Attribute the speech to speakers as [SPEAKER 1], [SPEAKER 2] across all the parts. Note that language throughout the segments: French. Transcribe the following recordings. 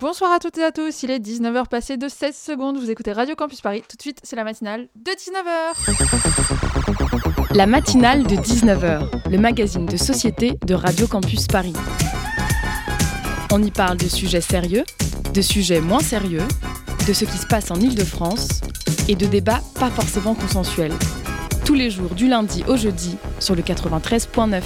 [SPEAKER 1] Bonsoir à toutes et à tous, il est 19h passé de 16 secondes, vous écoutez Radio Campus Paris. Tout de suite, c'est la matinale de 19h.
[SPEAKER 2] La matinale de 19h, le magazine de société de Radio Campus Paris. On y parle de sujets sérieux, de sujets moins sérieux, de ce qui se passe en Ile-de-France et de débats pas forcément consensuels. Tous les jours du lundi au jeudi sur le 93.9.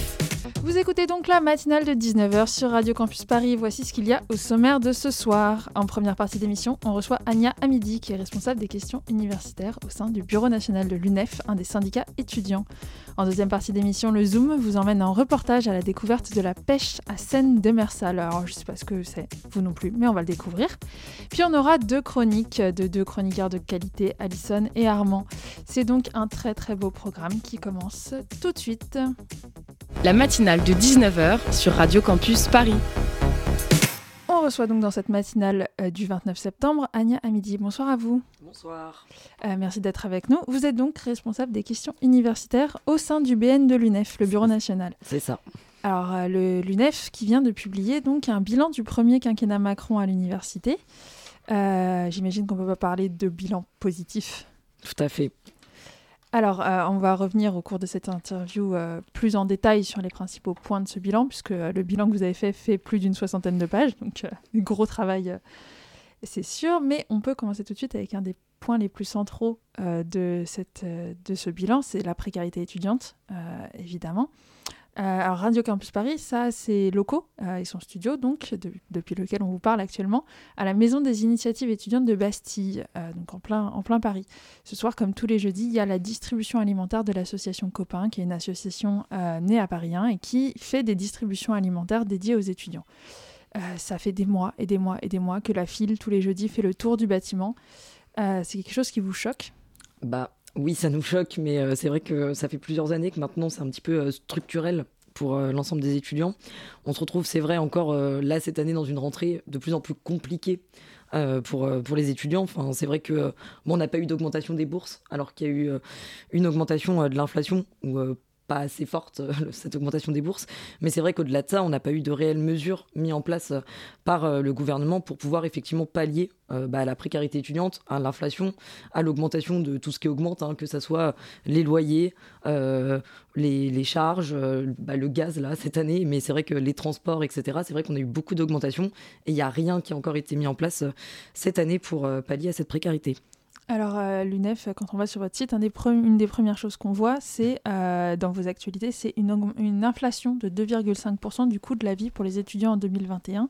[SPEAKER 1] Vous écoutez donc la matinale de 19h sur Radio Campus Paris. Voici ce qu'il y a au sommaire de ce soir. En première partie d'émission, on reçoit Anya Amidi, qui est responsable des questions universitaires au sein du Bureau national de l'UNEF, un des syndicats étudiants. En deuxième partie d'émission, le Zoom vous emmène en reportage à la découverte de la pêche à Seine de Mersal. Alors, je ne sais pas ce que c'est, vous non plus, mais on va le découvrir. Puis on aura deux chroniques de deux chroniqueurs de qualité, Alison et Armand. C'est donc un très très beau programme qui commence tout de suite.
[SPEAKER 2] La matinale de 19h sur Radio Campus Paris.
[SPEAKER 1] On reçoit donc dans cette matinale euh, du 29 septembre Anya Amidi. Bonsoir à vous.
[SPEAKER 3] Bonsoir.
[SPEAKER 1] Euh, merci d'être avec nous. Vous êtes donc responsable des questions universitaires au sein du BN de l'UNEF, le Bureau national.
[SPEAKER 3] C'est ça.
[SPEAKER 1] Alors, euh, l'UNEF qui vient de publier donc un bilan du premier quinquennat Macron à l'université. J'imagine qu'on ne peut pas parler de bilan positif.
[SPEAKER 3] Tout à fait.
[SPEAKER 1] Alors, euh, on va revenir au cours de cette interview euh, plus en détail sur les principaux points de ce bilan, puisque euh, le bilan que vous avez fait fait plus d'une soixantaine de pages, donc gros travail, c'est sûr. Mais on peut commencer tout de suite avec un des points les plus centraux de, ce bilan, c'est la précarité étudiante, évidemment. Euh, alors Radio Campus Paris, ça c'est locaux euh, et son studio donc depuis lequel on vous parle actuellement à la Maison des Initiatives étudiantes de Bastille, euh, donc en plein, en plein Paris. Ce soir, comme tous les jeudis, il y a la distribution alimentaire de l'association Copain, qui est une association née à Paris 1 et qui fait des distributions alimentaires dédiées aux étudiants. ça fait des mois et des mois et des mois que la file tous les jeudis fait le tour du bâtiment. c'est quelque chose qui vous choque?
[SPEAKER 3] Bah oui, ça nous choque, mais euh, c'est vrai que ça fait plusieurs années que maintenant c'est un petit peu euh, structurel pour euh, l'ensemble des étudiants. On se retrouve, c'est vrai, encore là cette année dans une rentrée de plus en plus compliquée pour, pour les étudiants. C'est vrai que bon, on n'a pas eu d'augmentation des bourses, alors qu'il y a eu une augmentation de l'inflation, pas assez forte, euh, cette augmentation des bourses. Mais c'est vrai qu'au-delà de ça, on n'a pas eu de réelles mesures mises en place euh, par euh, le gouvernement pour pouvoir effectivement pallier bah, à la précarité étudiante, à l'inflation, à l'augmentation de tout ce qui augmente, hein, que ce soit les loyers, les, charges, bah, le gaz là cette année, mais c'est vrai que les transports, etc. C'est vrai qu'on a eu beaucoup d'augmentation et il n'y a rien qui a encore été mis en place cette année pour pallier à cette précarité.
[SPEAKER 1] Alors, euh, l'UNEF, quand on va sur votre site, une des premières choses qu'on voit, c'est euh, dans vos actualités, c'est une, inflation de 2,5% du coût de la vie pour les étudiants en 2021.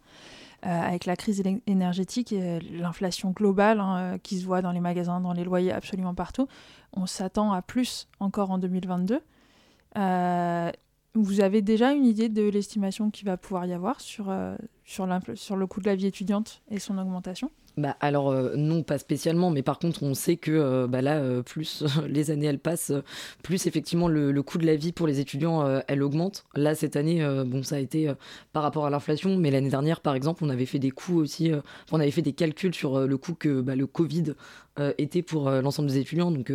[SPEAKER 1] Euh, avec la crise énergétique et l'inflation globale hein, qui se voit dans les magasins, dans les loyers, absolument partout, on s'attend à plus encore en 2022. vous avez déjà une idée de l'estimation qu'il va pouvoir y avoir sur, sur, sur le coût de la vie étudiante et son augmentation?
[SPEAKER 3] Bah, alors euh, non, pas spécialement, mais par contre on sait que euh, bah, là, euh, plus les années passent, plus effectivement le, coût de la vie pour les étudiants elle augmente. Là cette année, bon ça a été par rapport à l'inflation, mais l'année dernière par exemple on avait fait des coûts aussi, on avait fait des calculs sur le coût que bah, le Covid était pour l'ensemble des étudiants, donc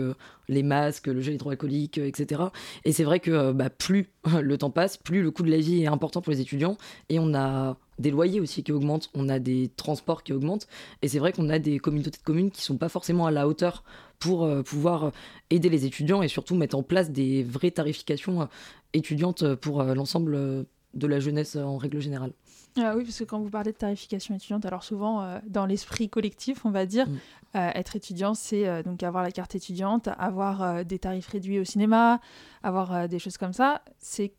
[SPEAKER 3] les masques, le gel hydroalcoolique, etc. Et c'est vrai que bah, plus le temps passe, plus le coût de la vie est important pour les étudiants, et on a des loyers aussi qui augmentent, on a des transports qui augmentent, et c'est vrai qu'on a des communautés de communes qui sont pas forcément à la hauteur pour euh, pouvoir aider les étudiants et surtout mettre en place des vraies tarifications euh, étudiantes pour euh, l'ensemble de la jeunesse en règle générale.
[SPEAKER 1] Ah oui, parce que quand vous parlez de tarification étudiante, alors souvent dans l'esprit collectif, on va dire, mm. être étudiant, c'est donc avoir la carte étudiante, avoir des tarifs réduits au cinéma, avoir des choses comme ça. C'est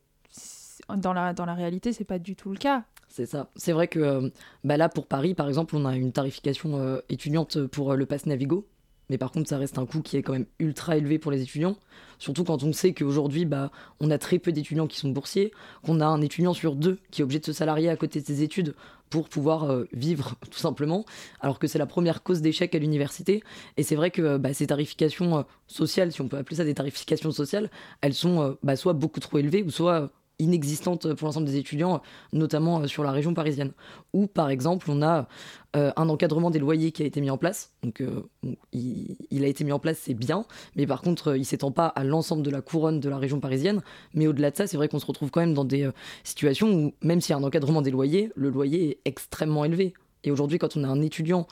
[SPEAKER 1] dans la, dans la réalité, c'est pas du tout le cas.
[SPEAKER 3] C'est ça. C'est vrai que euh, bah là, pour Paris, par exemple, on a une tarification euh, étudiante pour euh, le pass Navigo. Mais par contre, ça reste un coût qui est quand même ultra élevé pour les étudiants. Surtout quand on sait qu'aujourd'hui, bah, on a très peu d'étudiants qui sont boursiers, qu'on a un étudiant sur deux qui est obligé de se salarier à côté de ses études pour pouvoir vivre, tout simplement, alors que c'est la première cause d'échec à l'université. Et c'est vrai que bah, ces tarifications sociales, si on peut appeler ça des tarifications sociales, elles sont bah, soit beaucoup trop élevées ou soit inexistante pour l'ensemble des étudiants, notamment euh, sur la région parisienne. Ou par exemple, on a euh, un encadrement des loyers qui a été mis en place. Donc euh, il, a été mis en place, c'est bien, mais par contre, il s'étend pas à l'ensemble de la couronne de la région parisienne. Mais au-delà de ça, c'est vrai qu'on se retrouve quand même dans des situations où, même s'il y a un encadrement des loyers, le loyer est extrêmement élevé. Et aujourd'hui, quand on est un étudiant,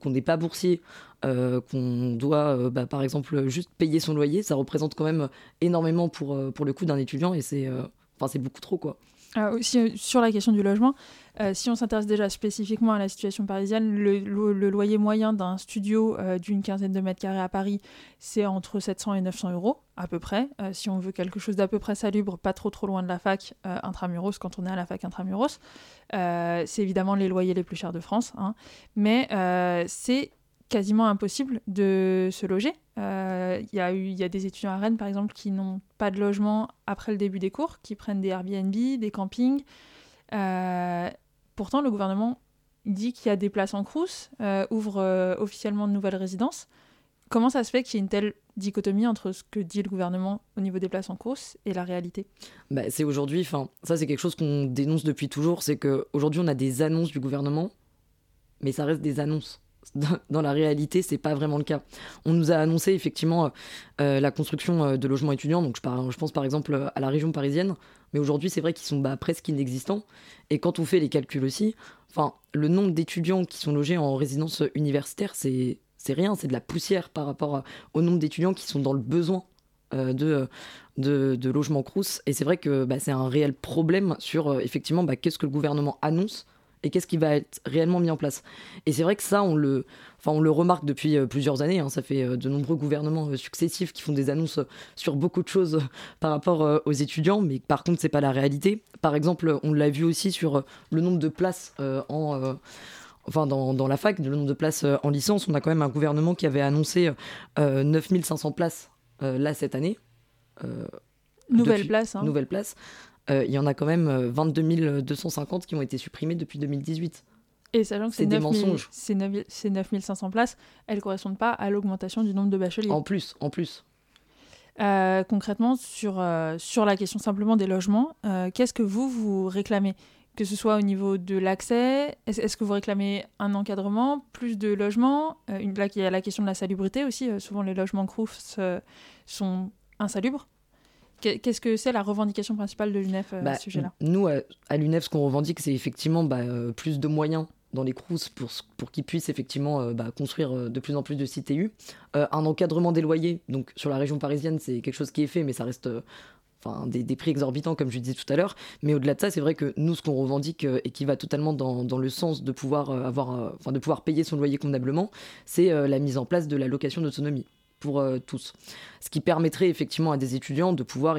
[SPEAKER 3] qu'on n'est pas boursier, qu'on doit, bah, par exemple, juste payer son loyer, ça représente quand même énormément pour, pour le coût d'un étudiant et c'est enfin c'est beaucoup trop, quoi.
[SPEAKER 1] Ah, aussi, sur la question du logement, euh, si on s'intéresse déjà spécifiquement à la situation parisienne, le, loyer moyen d'un studio euh, d'une quinzaine de mètres carrés à Paris, c'est entre 700 et 900 euros à peu près. Euh, si on veut quelque chose d'à peu près salubre, pas trop trop loin de la fac intramuros, quand on est à la fac intramuros, c'est évidemment les loyers les plus chers de France. Hein. mais c'est quasiment impossible de se loger. Il y, y, a des étudiants à Rennes, par exemple, qui n'ont pas de logement après le début des cours, qui prennent des Airbnb, des campings. Pourtant, le gouvernement dit qu'il y a des places en Crous, euh, ouvre euh, officiellement de nouvelles résidences. Comment ça se fait qu'il y ait une telle dichotomie entre ce que dit le gouvernement au niveau des places en Crous et la réalité?
[SPEAKER 3] Bah, C'est aujourd'hui, enfin, ça c'est quelque chose qu'on dénonce depuis toujours, c'est qu'aujourd'hui on a des annonces du gouvernement, mais ça reste des annonces dans la réalité, c'est pas vraiment le cas. On nous a annoncé effectivement euh, la construction de logements étudiants, donc je, pense par exemple à la région parisienne, mais aujourd'hui c'est vrai qu'ils sont bah, presque inexistants. Et quand on fait les calculs aussi, enfin, le nombre d'étudiants qui sont logés en résidence universitaire, c'est rien, c'est de la poussière par rapport au nombre d'étudiants qui sont dans le besoin euh, de, de, de logements crous. Et c'est vrai que bah, c'est un réel problème sur euh, effectivement bah, qu'est-ce que le gouvernement annonce et qu'est-ce qui va être réellement mis en place. Et c'est vrai que ça, on le, enfin, on le remarque depuis euh, plusieurs années. Hein. ça fait euh, de nombreux gouvernements euh, successifs qui font des annonces sur beaucoup de choses par rapport aux étudiants, mais par contre, c'est pas la réalité. Par exemple, on l'a vu aussi sur le nombre de places en enfin dans, dans, la fac, le nombre de places en licence, on a quand même un gouvernement qui avait annoncé 9500 places là cette année.
[SPEAKER 1] nouvelle place. Hein.
[SPEAKER 3] Nouvelle place. Euh, il y en a quand même 22 euh, 250 qui ont été supprimés depuis 2018.
[SPEAKER 1] Et sachant que c'est des mensonges. ces 9500 places, elles ne correspondent pas à l'augmentation du nombre de bacheliers.
[SPEAKER 3] En plus, en plus.
[SPEAKER 1] Euh, concrètement, sur, sur la question simplement des logements, qu'est-ce que vous, vous réclamez? Que ce soit au niveau de l'accès, est-ce que vous réclamez un encadrement, plus de logements? Là, il y a la question de la salubrité aussi. souvent, les logements CROUFS sont insalubres. Qu'est-ce que c'est la revendication principale de l'UNEF euh, à
[SPEAKER 3] bah,
[SPEAKER 1] ce sujet-là
[SPEAKER 3] Nous, à l'UNEF, ce qu'on revendique, c'est effectivement bah, euh, plus de moyens dans les CROUS pour, pour qu'ils puissent effectivement euh, bah, construire de plus en plus de CTU. un encadrement des loyers, donc sur la région parisienne, c'est quelque chose qui est fait, mais ça reste enfin, des, des, prix exorbitants, comme je disais tout à l'heure. Mais au-delà de ça, c'est vrai que nous, ce qu'on revendique et qui va totalement dans, dans le sens de pouvoir, avoir, enfin, de pouvoir payer son loyer convenablement, c'est la mise en place de la location d'autonomie pour euh, tous. Ce qui permettrait effectivement à des étudiants de pouvoir,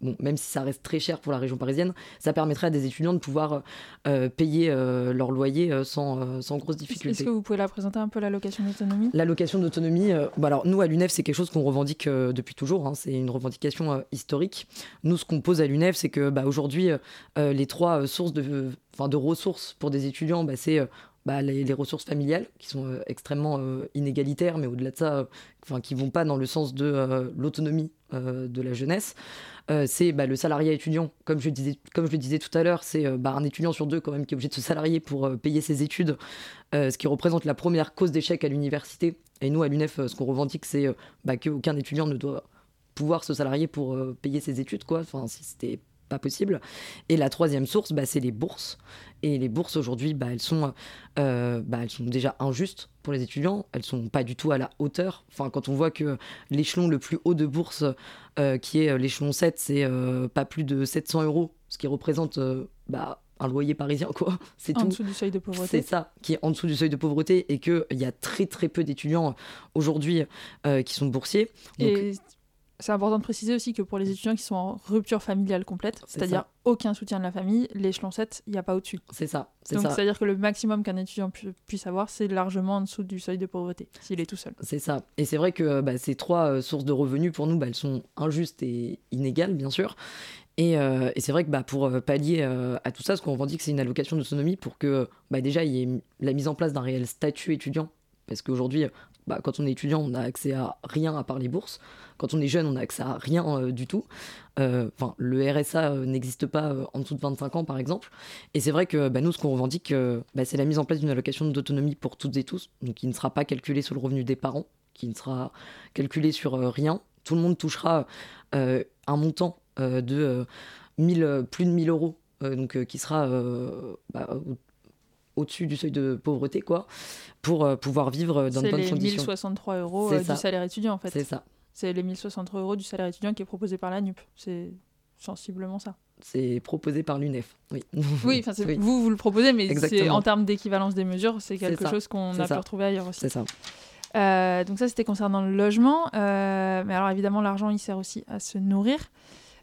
[SPEAKER 3] bon, même si ça reste très cher pour la région parisienne, ça permettrait à des étudiants de pouvoir euh, payer euh, leur loyer sans, sans grosse difficulté.
[SPEAKER 1] Est-ce que vous pouvez la présenter un peu, la location d'autonomie?
[SPEAKER 3] La location d'autonomie, bah alors nous à l'UNEF, c'est quelque chose qu'on revendique depuis toujours, hein, c'est une revendication historique. Nous, ce qu'on pose à l'UNEF, c'est que bah, aujourd'hui, les trois sources de, de ressources pour des étudiants, bah, c'est bah, les, ressources familiales qui sont euh, extrêmement euh, inégalitaires, mais au-delà de ça, euh, enfin, qui vont pas dans le sens de l'autonomie de la jeunesse. c'est bah, le salariat étudiant, comme je, disais, comme je le disais tout à l'heure, c'est bah, un étudiant sur deux quand même qui est obligé de se salarier pour payer ses études, ce qui représente la première cause d'échec à l'université. Et nous, à l'UNEF, ce qu'on revendique, c'est qu'aucun étudiant ne doit pouvoir se salarier pour payer ses études, quoi. Enfin, si pas possible. Et la troisième source, bah, c'est les bourses. Et les bourses aujourd'hui, bah, elles, sont, euh, bah, elles sont déjà injustes pour les étudiants. Elles sont pas du tout à la hauteur. Enfin, quand on voit que l'échelon le plus haut de bourse, euh, qui est euh, l'échelon 7, c'est pas plus de 700 euros, ce qui représente bah, un loyer parisien, quoi.
[SPEAKER 1] C'est en dessous du seuil de pauvreté.
[SPEAKER 3] C'est ça, qui est en dessous du seuil de pauvreté et qu'il y a très très peu d'étudiants aujourd'hui qui sont boursiers.
[SPEAKER 1] Et c'est important de préciser aussi que pour les étudiants qui sont en rupture familiale complète, c'est-à-dire aucun soutien de la famille, l'échelon 7, il n'y a pas au-dessus.
[SPEAKER 3] C'est ça.
[SPEAKER 1] Donc c'est-à-dire que le maximum qu'un étudiant puisse avoir, c'est largement en dessous du seuil de pauvreté, s'il est tout seul.
[SPEAKER 3] C'est ça. Et c'est vrai que bah, ces trois euh, sources de revenus, pour nous, bah, elles sont injustes et inégales, bien sûr. Et, euh, et c'est vrai que bah, pour euh, pallier à tout ça, ce qu'on dit que c'est une allocation d'autonomie pour que bah, déjà il y ait la mise en place d'un réel statut étudiant. Parce qu'aujourd'hui, bah, quand on est étudiant, on n'a accès à rien à part les bourses. Quand on est jeune, on n'a accès à rien euh, du tout. Euh, enfin, le RSA euh, n'existe pas en dessous de 25 ans, par exemple. Et c'est vrai que bah, nous, ce qu'on revendique, bah, c'est la mise en place d'une allocation d'autonomie pour toutes et tous, donc qui ne sera pas calculée sur le revenu des parents, qui ne sera calculée sur rien. Tout le monde touchera un montant de 1000, plus de 1000 euros, donc qui sera au-dessus du seuil de pauvreté, quoi, pour pouvoir vivre dans de bonnes conditions.
[SPEAKER 1] C'est les 1063 euros du salaire étudiant, en fait.
[SPEAKER 3] C'est ça.
[SPEAKER 1] C'est les 1063 euros du salaire étudiant qui est proposé par la NUP. C'est sensiblement ça.
[SPEAKER 3] C'est proposé par l'UNEF, oui.
[SPEAKER 1] Oui, vous, vous le proposez, mais en termes d'équivalence des mesures, c'est quelque chose qu'on a pu retrouver ailleurs aussi.
[SPEAKER 3] C'est ça.
[SPEAKER 1] Euh, donc ça, c'était concernant le logement. Euh, mais alors évidemment, l'argent, il sert aussi à se nourrir.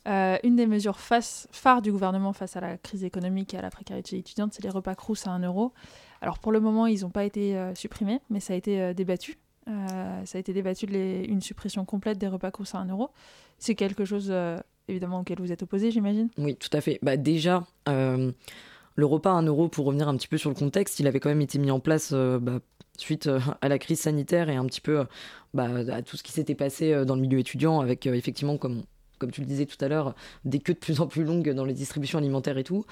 [SPEAKER 1] Euh, une des mesures phares du gouvernement face à la crise économique et à la précarité étudiante, c'est les repas crous à 1 euro. Alors pour le moment, ils n'ont pas été supprimés, mais ça a été débattu. ça a été débattu de une suppression complète des repas crous à 1 euro. C'est quelque chose évidemment auquel vous êtes opposé, j'imagine
[SPEAKER 3] Oui, tout à fait. Bah, déjà, le repas à 1 euro, pour revenir un petit peu sur le contexte, il avait quand même été mis en place bah, suite euh, à la crise sanitaire et un petit peu euh, bah, à tout ce qui s'était passé euh, dans le milieu étudiant, avec effectivement, comme comme tu le disais tout à l'heure, des queues de plus en plus longues dans les distributions alimentaires et tout.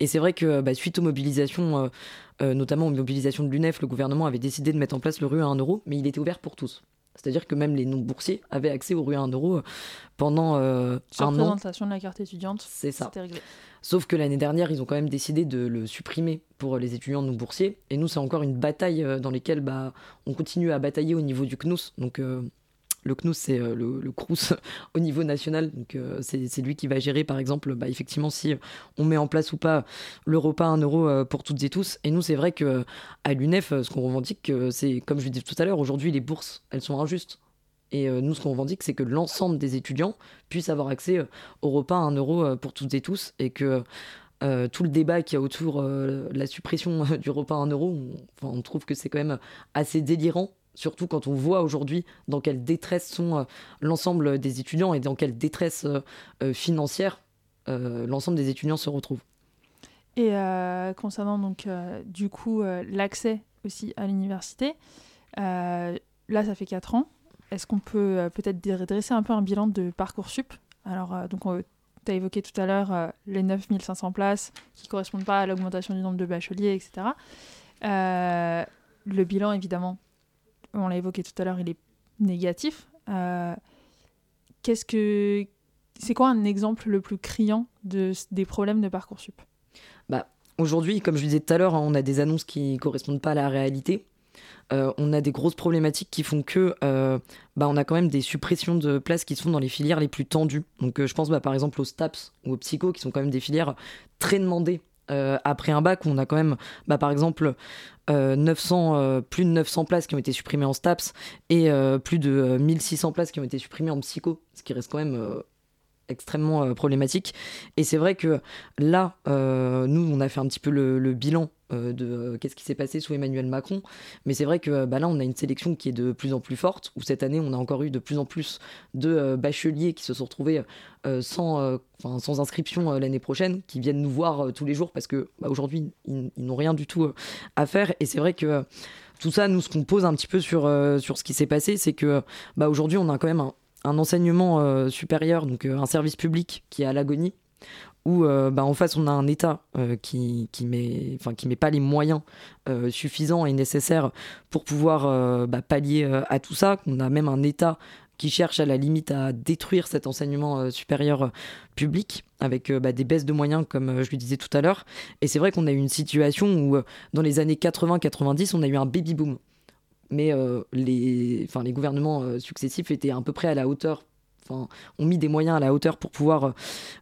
[SPEAKER 3] Et c'est vrai que bah, suite aux mobilisations, notamment aux mobilisations de l'UNEF, le gouvernement avait décidé de mettre en place le rue à 1 euro, mais il était ouvert pour tous. C'est-à-dire que même les non-boursiers avaient accès au rue à 1 euro pendant euh,
[SPEAKER 1] Sur un présentation de la carte étudiante,
[SPEAKER 3] c'est ça. Sauf que l'année dernière, ils ont quand même décidé de le supprimer pour les étudiants non boursiers. Et nous, c'est encore une bataille euh, dans laquelle bah, on continue à batailler au niveau du CNUS. Donc, euh, le CNUS, c'est euh, le, CRUS au niveau national. Donc, c'est lui qui va gérer, par exemple, bah, effectivement, si on met en place ou pas le repas à 1 euro pour toutes et tous. Et nous, c'est vrai que à l'UNEF, ce qu'on revendique, c'est, comme je le disais tout à l'heure, aujourd'hui, les bourses, elles sont injustes. Et euh, nous, ce qu'on revendique, c'est que l'ensemble des étudiants puissent avoir accès euh, au repas à 1 euro euh, pour toutes et tous, et que tout le débat qu'il y a autour de la suppression du repas à 1 euro, on, trouve que c'est quand même assez délirant, surtout quand on voit aujourd'hui dans quelle détresse sont l'ensemble des étudiants et dans quelle détresse financière l'ensemble des étudiants se retrouvent.
[SPEAKER 1] Et concernant donc du coup l'accès aussi à l'université, là ça fait 4 ans, est-ce qu'on peut euh, peut-être dresser un peu un bilan de Parcoursup? Alors, euh, donc, tu as évoqué tout à l'heure euh, les 9500 places qui ne correspondent pas à l'augmentation du nombre de bacheliers, etc. le bilan, évidemment, on l'a évoqué tout à l'heure, il est négatif. Qu'est-ce que c'est quoi un exemple le plus criant de, des problèmes de Parcoursup?
[SPEAKER 3] Bah, Aujourd'hui, comme je le disais tout à l'heure, hein, on a des annonces qui ne correspondent pas à la réalité. Euh, on a des grosses problématiques qui font que euh, bah, on a quand même des suppressions de places qui se font dans les filières les plus tendues. Donc euh, je pense bah, par exemple aux STAPS ou aux psycho qui sont quand même des filières très demandées. Après un bac, on a quand même, bah, par exemple, 900, plus de 900 places qui ont été supprimées en STAPS et plus de 1600 places qui ont été supprimées en psycho, ce qui reste quand même extrêmement problématique. Et c'est vrai que là, nous, on a fait un petit peu le bilan euh, de euh, qu'est-ce qui s'est passé sous Emmanuel Macron. Mais c'est vrai que bah, là, on a une sélection qui est de plus en plus forte, où cette année, on a encore eu de plus en plus de euh, bacheliers qui se sont retrouvés sans, inscription l'année prochaine, qui viennent nous voir tous les jours parce que bah, aujourd'hui, ils, n'ont rien du tout à faire. Et c'est vrai que tout ça, nous, ce qu'on pose un petit peu sur, sur ce qui s'est passé, c'est que bah, aujourd'hui, on a quand même un, un enseignement supérieur, donc un service public qui est à l'agonie, où euh, bah, en face on a un État euh, qui qui met enfin qui met pas les moyens euh, suffisants et nécessaires pour pouvoir bah, pallier à tout ça. Qu'on a même un État qui cherche à la limite à détruire cet enseignement supérieur public avec bah, des baisses de moyens comme je le disais tout à l'heure. Et c'est vrai qu'on a eu une situation où dans les années 80-90 on a eu un baby boom. Mais les enfin les gouvernements successifs étaient à peu près à la hauteur ont mis des moyens à la hauteur pour pouvoir euh,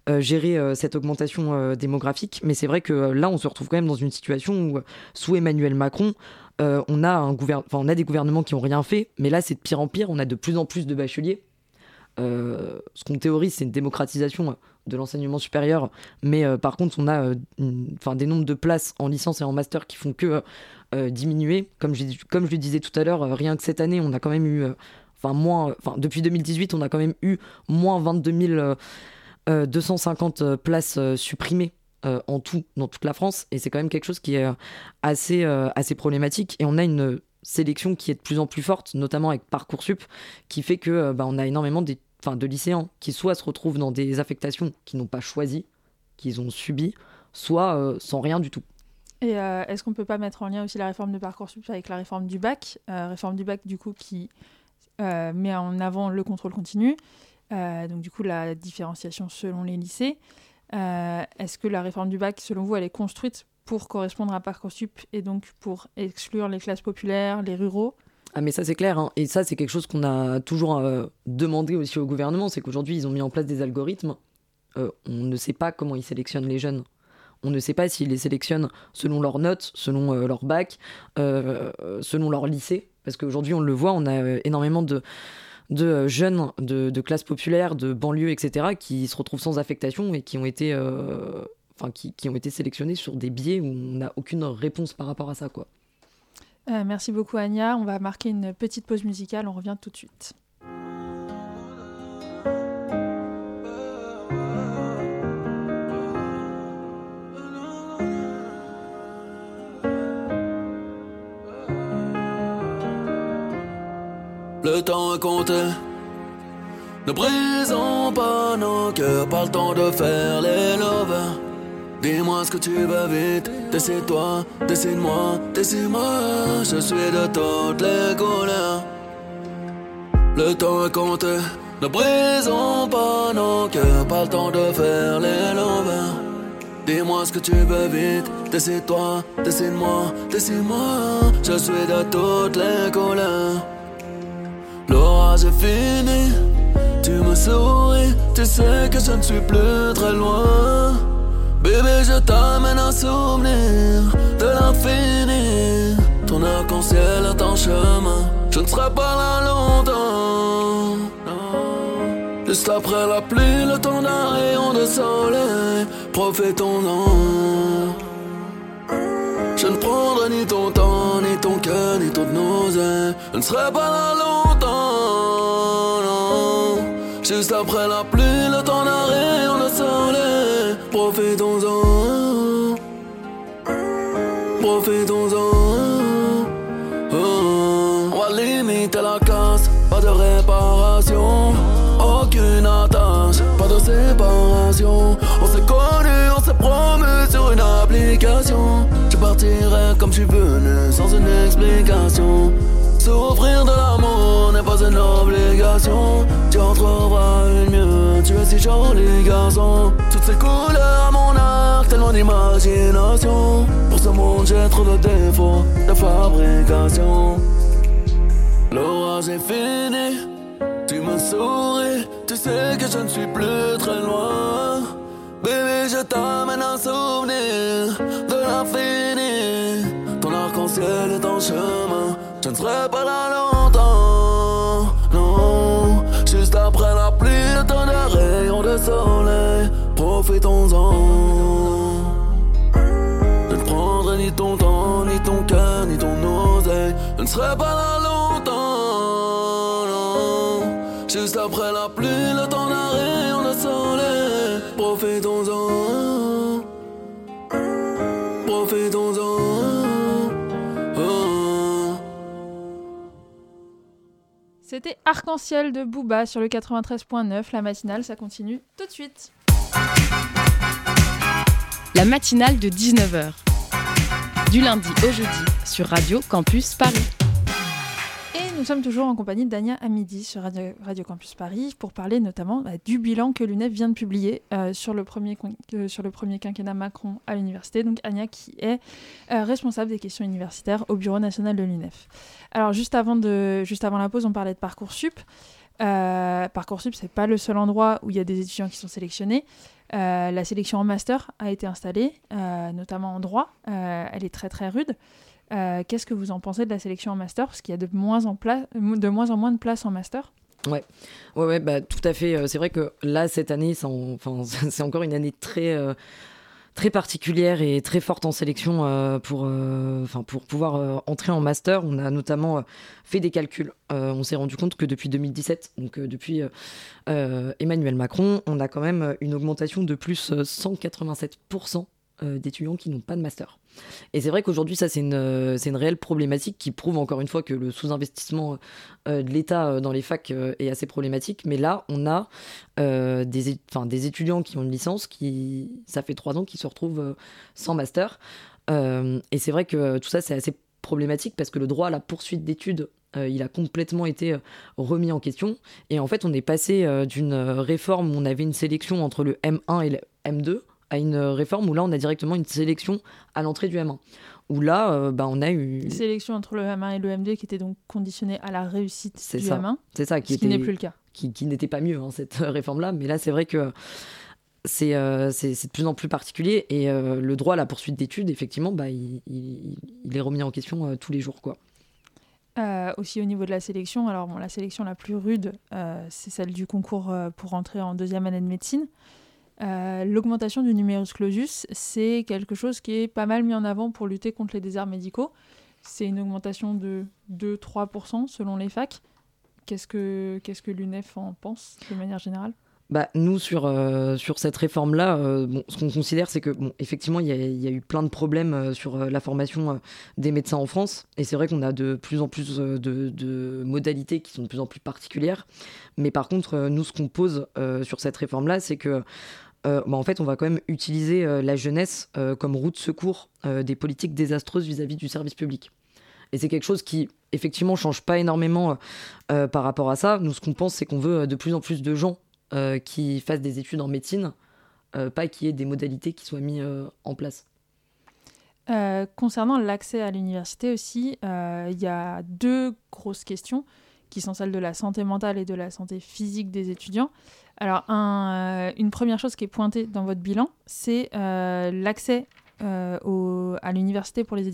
[SPEAKER 3] euh, gérer euh, cette augmentation démographique. Mais c'est vrai que là, on se retrouve quand même dans une situation où, sous Emmanuel Macron, on, a des gouvernements qui n'ont rien fait, mais là, c'est de pire en pire. On a de plus en plus de bacheliers. ce qu'on théorise, c'est une démocratisation de l'enseignement supérieur, mais par contre, on a des nombres de places en licence et en master qui font que diminuer. Comme je le disais tout à l'heure, rien que cette année, on a quand même eu enfin moins, enfin depuis 2018, on a quand même eu moins 22 250 euh, euh, places euh, supprimées en tout dans toute la France, et c'est quand même quelque chose qui est assez assez problématique. Et on a une sélection qui est de plus en plus forte, notamment avec parcoursup, qui fait que bah, on a énormément des, de lycéens qui soit se retrouvent dans des affectations qu'ils n'ont pas choisies, qu'ils ont subies, soit sans rien du tout.
[SPEAKER 1] Et est-ce qu'on peut pas mettre en lien aussi la réforme de Parcoursup avec la réforme du bac Réforme du bac, du coup, qui euh, met en avant le contrôle continu, euh, donc du coup la différenciation selon les lycées. Euh, est-ce que la réforme du bac, selon vous, elle est construite pour correspondre à Parcoursup et donc pour exclure les classes populaires, les ruraux?
[SPEAKER 3] Ah mais ça c'est clair, hein. et ça c'est quelque chose qu'on a toujours demandé aussi au gouvernement, c'est qu'aujourd'hui ils ont mis en place des algorithmes, on ne sait pas comment ils sélectionnent les jeunes. On ne sait pas s'ils les sélectionnent selon leurs notes, selon leur bac, selon leur lycée, parce qu'aujourd'hui on le voit, on a énormément de, de jeunes de, de classes populaires, de banlieues, etc., qui se retrouvent sans affectation et qui ont été, enfin, qui, ont été sélectionnés sur des biais où on n'a aucune réponse par rapport à ça, quoi.
[SPEAKER 1] Euh, merci beaucoup Anya. On va marquer une petite pause musicale. On revient tout de suite.
[SPEAKER 4] Le temps est compté. Ne brisons pas nos cœurs, pas le temps de faire les lovers. Dis-moi ce que tu veux vite, décide-toi, décide-moi, décide-moi. Je suis de toutes les couleurs. Le temps est compté, ne brisons pas nos cœurs, pas le temps de faire les lovers. Dis-moi ce que tu veux vite, décide-toi, décide-moi, décide-moi. Je suis de toutes les couleurs. L'orage est fini, tu me souris, tu sais que je ne suis plus très loin. Bébé, je t'amène un souvenir de l'infini. Ton arc-en-ciel est en chemin. Je ne serai pas là longtemps. Juste après la pluie, le temps d'un rayon de soleil. Profitons-en. Je ne prendrai ni ton temps, ni ton cœur, ni ton nausée. Je ne serai pas là longtemps. Juste après la pluie, le temps d'un rayon de soleil. Profitons-en. Profitons-en. Oh. On va limiter la casse, pas de réparation. Aucune de séparation. On s'est connus, on s'est promu sur une application. Je partirai comme suis venu, sans une explication. Souffrir de l'amour n'est pas une obligation. Tu en une mieux, tu es si joli garçon. Toutes ces couleurs à mon arc, tellement d'imagination. Pour ce monde, j'ai trop de défauts de fabrication. L'orage est fini, tu souris. Tu sais que je ne suis plus très loin. Bébé, je t'amène un souvenir de l'infini. Ton arc-en-ciel est en chemin. Je ne serai pas là longtemps, non. Juste après la pluie, le temps rayon de soleil. Profitons-en. Je ne prendrai ni ton temps, ni ton cœur, ni ton oseille. Je ne serai pas là longtemps. Juste après la pluie, le temps d'un rayon de soleil. Profitons-en. Profitons-en. Oh.
[SPEAKER 1] C'était Arc-en-Ciel de Booba sur le 93.9. La matinale, ça continue tout de suite.
[SPEAKER 2] La matinale de 19h. Du lundi au jeudi sur Radio Campus Paris.
[SPEAKER 1] Nous sommes toujours en compagnie d'Ania Amidi sur Radio, Campus Paris pour parler notamment bah, du bilan que l'UNEF vient de publier euh, sur, le premier, sur le premier quinquennat Macron à l'université. Donc Ania qui est euh, responsable des questions universitaires au Bureau national de l'UNEF. Alors juste avant, de, juste avant la pause, on parlait de Parcoursup. Euh, Parcoursup, c'est pas le seul endroit où il y a des étudiants qui sont sélectionnés. La sélection en master a été installée, notamment en droit. Elle est très très rude. Euh, Qu'est-ce que vous en pensez de la sélection en master? Parce qu'il y a de moins, en de moins en moins de places en master.
[SPEAKER 3] Ouais, ouais, bah, tout à fait. C'est vrai que là, cette année, c'est en... encore une année très très particulière et très forte en sélection euh, pour, euh, pour pouvoir euh, entrer en master. On a notamment fait des calculs. on s'est rendu compte que depuis 2017, donc depuis Emmanuel Macron, on a quand même une augmentation de plus 187% d'étudiants qui n'ont pas de master. Et c'est vrai qu'aujourd'hui, ça, c'est une, une réelle problématique qui prouve encore une fois que le sous-investissement de l'État dans les facs est assez problématique. Mais là, on a des, des étudiants qui ont une licence, qui, ça fait trois ans qu'ils se retrouvent sans master. et c'est vrai que tout ça, c'est assez problématique parce que le droit à la poursuite d'études il a complètement été remis en question. Et en fait, on est passé d'une réforme où on avait une sélection entre le M1 et le M2 à une réforme où là, on a directement une sélection à l'entrée du M1. Où là, bah, on a eu.
[SPEAKER 1] Une sélection entre le M1 et le M2 qui était donc conditionnée à la réussite du
[SPEAKER 3] ça.
[SPEAKER 1] M1.
[SPEAKER 3] C'est ça, qui,
[SPEAKER 1] ce qui n'est plus le cas.
[SPEAKER 3] Qui, qui n'était pas mieux, hein, cette réforme-là. Mais là, c'est vrai que c'est de plus en plus particulier. Et le droit à la poursuite d'études, effectivement, bah, il, il, il, est remis en question tous les jours. quoi.
[SPEAKER 1] Euh, aussi au niveau de la sélection, alors bon, la sélection la plus rude, euh, c'est celle du concours euh, pour entrer en deuxième année de médecine. L'augmentation du numerus clausus, c'est quelque chose qui est pas mal mis en avant pour lutter contre les déserts médicaux. C'est une augmentation de 2-3% selon les facs. Qu'est-ce que, qu'est-ce que l'UNEF en pense de manière générale?
[SPEAKER 3] Bah, nous, sur, euh, sur cette réforme-là, euh, bon, ce qu'on considère, c'est que, bon, effectivement, il y, y, a eu plein de problèmes euh, sur la formation des médecins en France. Et c'est vrai qu'on a de plus en plus de, de, modalités qui sont de plus en plus particulières. Mais par contre, nous, ce qu'on pose sur cette réforme-là, c'est que. Bah, en fait, on va quand même utiliser la jeunesse comme roue de secours des politiques désastreuses vis-à-vis du service public. Et c'est quelque chose qui, effectivement, change pas énormément par rapport à ça. Nous, ce qu'on pense, c'est qu'on veut de plus en plus de gens euh, qui fassent des études en médecine, euh, pas qu'il y ait des modalités qui soient mises euh, en place.
[SPEAKER 1] concernant l'accès à l'université aussi, il y a deux grosses questions qui sont celles de la santé mentale et de la santé physique des étudiants. Alors, un, une première chose qui est pointée dans votre bilan, c'est l'accès à l'université pour les,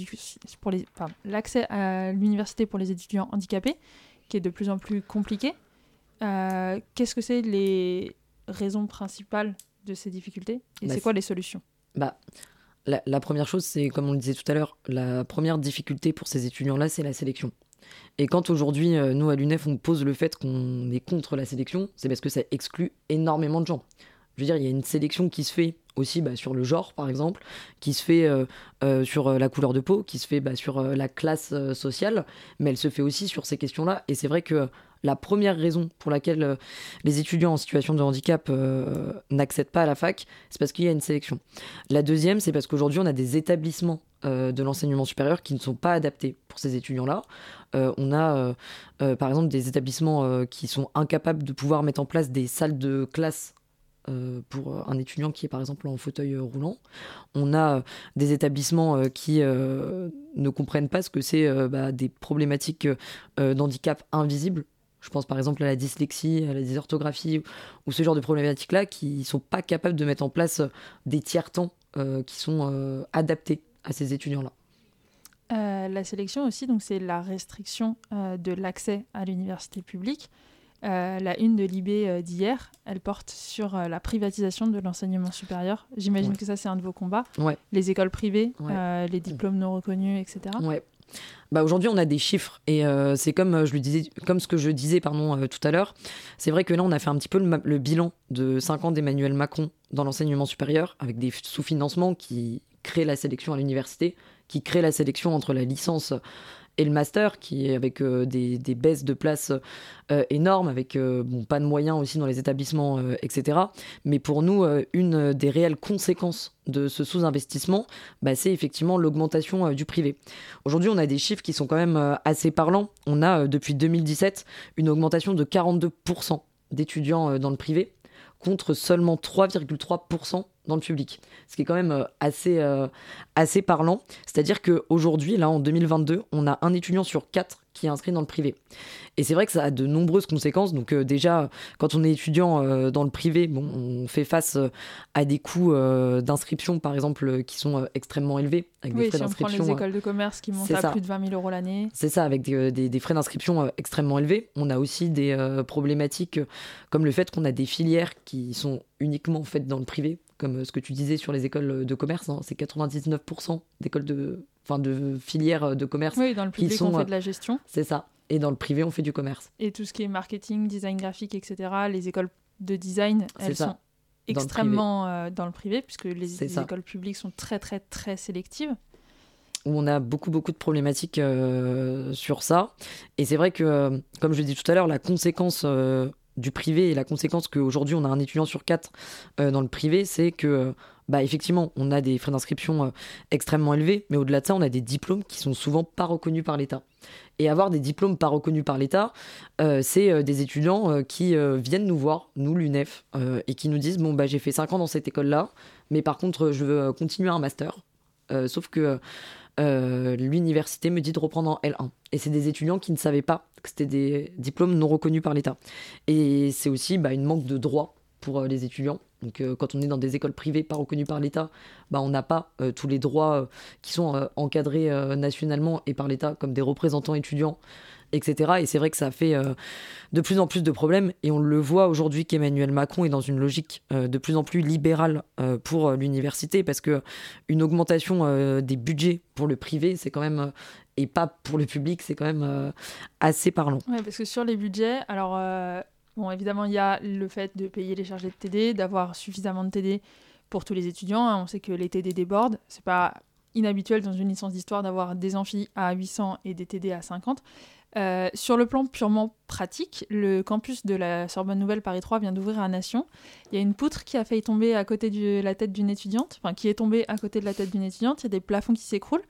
[SPEAKER 1] pour les l'accès à l'université pour les étudiants handicapés, qui est de plus en plus compliqué. Euh, qu'est-ce que c'est les raisons principales de ces difficultés et bah, c'est quoi les solutions?
[SPEAKER 3] bah, la, la, première chose, c'est comme on le disait tout à l'heure, la première difficulté pour ces étudiants-là, c'est la sélection. Et quand aujourd'hui, euh, nous à l'UNEF, on pose le fait qu'on est contre la sélection, c'est parce que ça exclut énormément de gens. Je veux dire, il y a une sélection qui se fait aussi bah, sur le genre, par exemple, qui se fait euh, sur la couleur de peau, qui se fait bah, sur la classe sociale, mais elle se fait aussi sur ces questions-là. Et c'est vrai que la première raison pour laquelle euh, les étudiants en situation de handicap euh, n'accèdent pas à la fac, c'est parce qu'il y a une sélection. La deuxième, c'est parce qu'aujourd'hui, on a des établissements euh, de l'enseignement supérieur qui ne sont pas adaptés pour ces étudiants-là. on a, par exemple, des établissements qui sont incapables de pouvoir mettre en place des salles de classe pour un étudiant qui est par exemple en fauteuil roulant. On a des établissements qui ne comprennent pas ce que c'est bah, des problématiques d'handicap invisibles je pense par exemple à la dyslexie, à la dysorthographie ou ce genre de problématiques-là qui ne sont pas capables de mettre en place euh, des tiers-temps euh, qui sont euh, adaptés à ces étudiants-là.
[SPEAKER 1] la sélection aussi, donc c'est la restriction de l'accès à l'université publique. la une de l'IB d'hier, elle porte sur la privatisation de l'enseignement supérieur. J'imagine que ça, c'est un de vos combats.
[SPEAKER 3] Ouais.
[SPEAKER 1] Les écoles privées, les diplômes non reconnus, etc.
[SPEAKER 3] Bah aujourd'hui, on a des chiffres et euh, c'est comme euh, je le disais, comme ce que je disais pardon euh, tout à l'heure. C'est vrai que là, on a fait un petit peu le, bilan de 5 ans d'Emmanuel Macron dans l'enseignement supérieur avec des sous-financements qui créent la sélection à l'université, qui créent la sélection entre la licence et le master qui est avec euh, des, baisses de place euh, énormes, avec euh, pas de moyens aussi dans les établissements, etc. Mais pour nous, une des réelles conséquences de ce sous-investissement, bah, c'est effectivement l'augmentation du privé. Aujourd'hui, on a des chiffres qui sont quand même assez parlants. On a depuis 2017 une augmentation de 42% d'étudiants dans le privé contre seulement 3,3% dans le public. Ce qui est quand même euh, assez, euh, assez parlant. C'est-à-dire qu'aujourd'hui, là, en 2022, on a un étudiant sur quatre qui est inscrit dans le privé. Et c'est vrai que ça a de nombreuses conséquences. Donc euh, déjà, quand on est étudiant dans le privé, bon, on fait face à des coûts d'inscription, par exemple, qui sont extrêmement élevés.
[SPEAKER 1] Avec oui, des frais si on prend les écoles de commerce qui montent à plus de 20 000 euros l'année.
[SPEAKER 3] C'est ça, avec des, des, des frais d'inscription extrêmement élevés. On a aussi des problématiques comme le fait qu'on a des filières qui sont uniquement faites dans le privé comme ce que tu disais sur les écoles de commerce, hein, c'est 99% d'écoles de, enfin de filières de commerce.
[SPEAKER 1] Oui, dans le public,
[SPEAKER 3] sont,
[SPEAKER 1] on fait de la gestion.
[SPEAKER 3] C'est ça. Et dans le privé, on fait du commerce.
[SPEAKER 1] Et tout ce qui est marketing, design graphique, etc., les écoles de design, elles sont extrêmement euh, dans le, privé, puisque les, écoles publiques sont très, très, très sélectives
[SPEAKER 3] où on a beaucoup beaucoup de problématiques euh, sur ça. Et c'est vrai que, euh, comme je l'ai dit tout à l'heure, la conséquence du privé et la conséquence qu'aujourd'hui on a un étudiant sur quatre euh, dans le privé, c'est que euh, bah, effectivement on a des frais d'inscription euh, extrêmement élevés, mais au-delà de ça on a des diplômes qui sont souvent pas reconnus par l'État. Et avoir des diplômes pas reconnus par l'État, c'est des étudiants qui viennent nous voir, nous l'UNEF, et qui nous disent bon bah j'ai fait 5 ans dans cette école-là, Mais par contre, je veux continuer un master. sauf que l'université me dit de reprendre en L1. Et c'est des étudiants qui ne savaient pas c'était des diplômes non reconnus par l'État. Et c'est aussi bah, une manque de droit pour les étudiants. Donc quand on est dans des écoles privées pas reconnues par l'État, bah, on n'a pas tous les droits qui sont encadrés nationalement et par l'État, comme des représentants étudiants etc. Et c'est vrai que ça fait euh, de plus en plus de problèmes. Et on le voit aujourd'hui qu'Emmanuel Macron est dans une logique euh, de plus en plus libérale euh, pour l'université, parce que une augmentation des budgets pour le privé, c'est quand même et pas pour le public, c'est quand même assez parlant.
[SPEAKER 1] Oui, parce que sur les budgets, alors bon, évidemment, il y a le fait de payer les chargés de TD, d'avoir suffisamment de TD pour tous les étudiants. Hein. On sait que les TD débordent. C'est pas inhabituel dans une licence d'histoire d'avoir des amphis à 800 et des TD à 50. Euh, sur le plan purement pratique, le campus de la Sorbonne Nouvelle Paris 3 vient d'ouvrir à Nation. Il y a une poutre qui a failli tomber à côté de la tête d'une étudiante, enfin qui est tombée à côté de la tête d'une étudiante. Il y a des plafonds qui s'écroulent.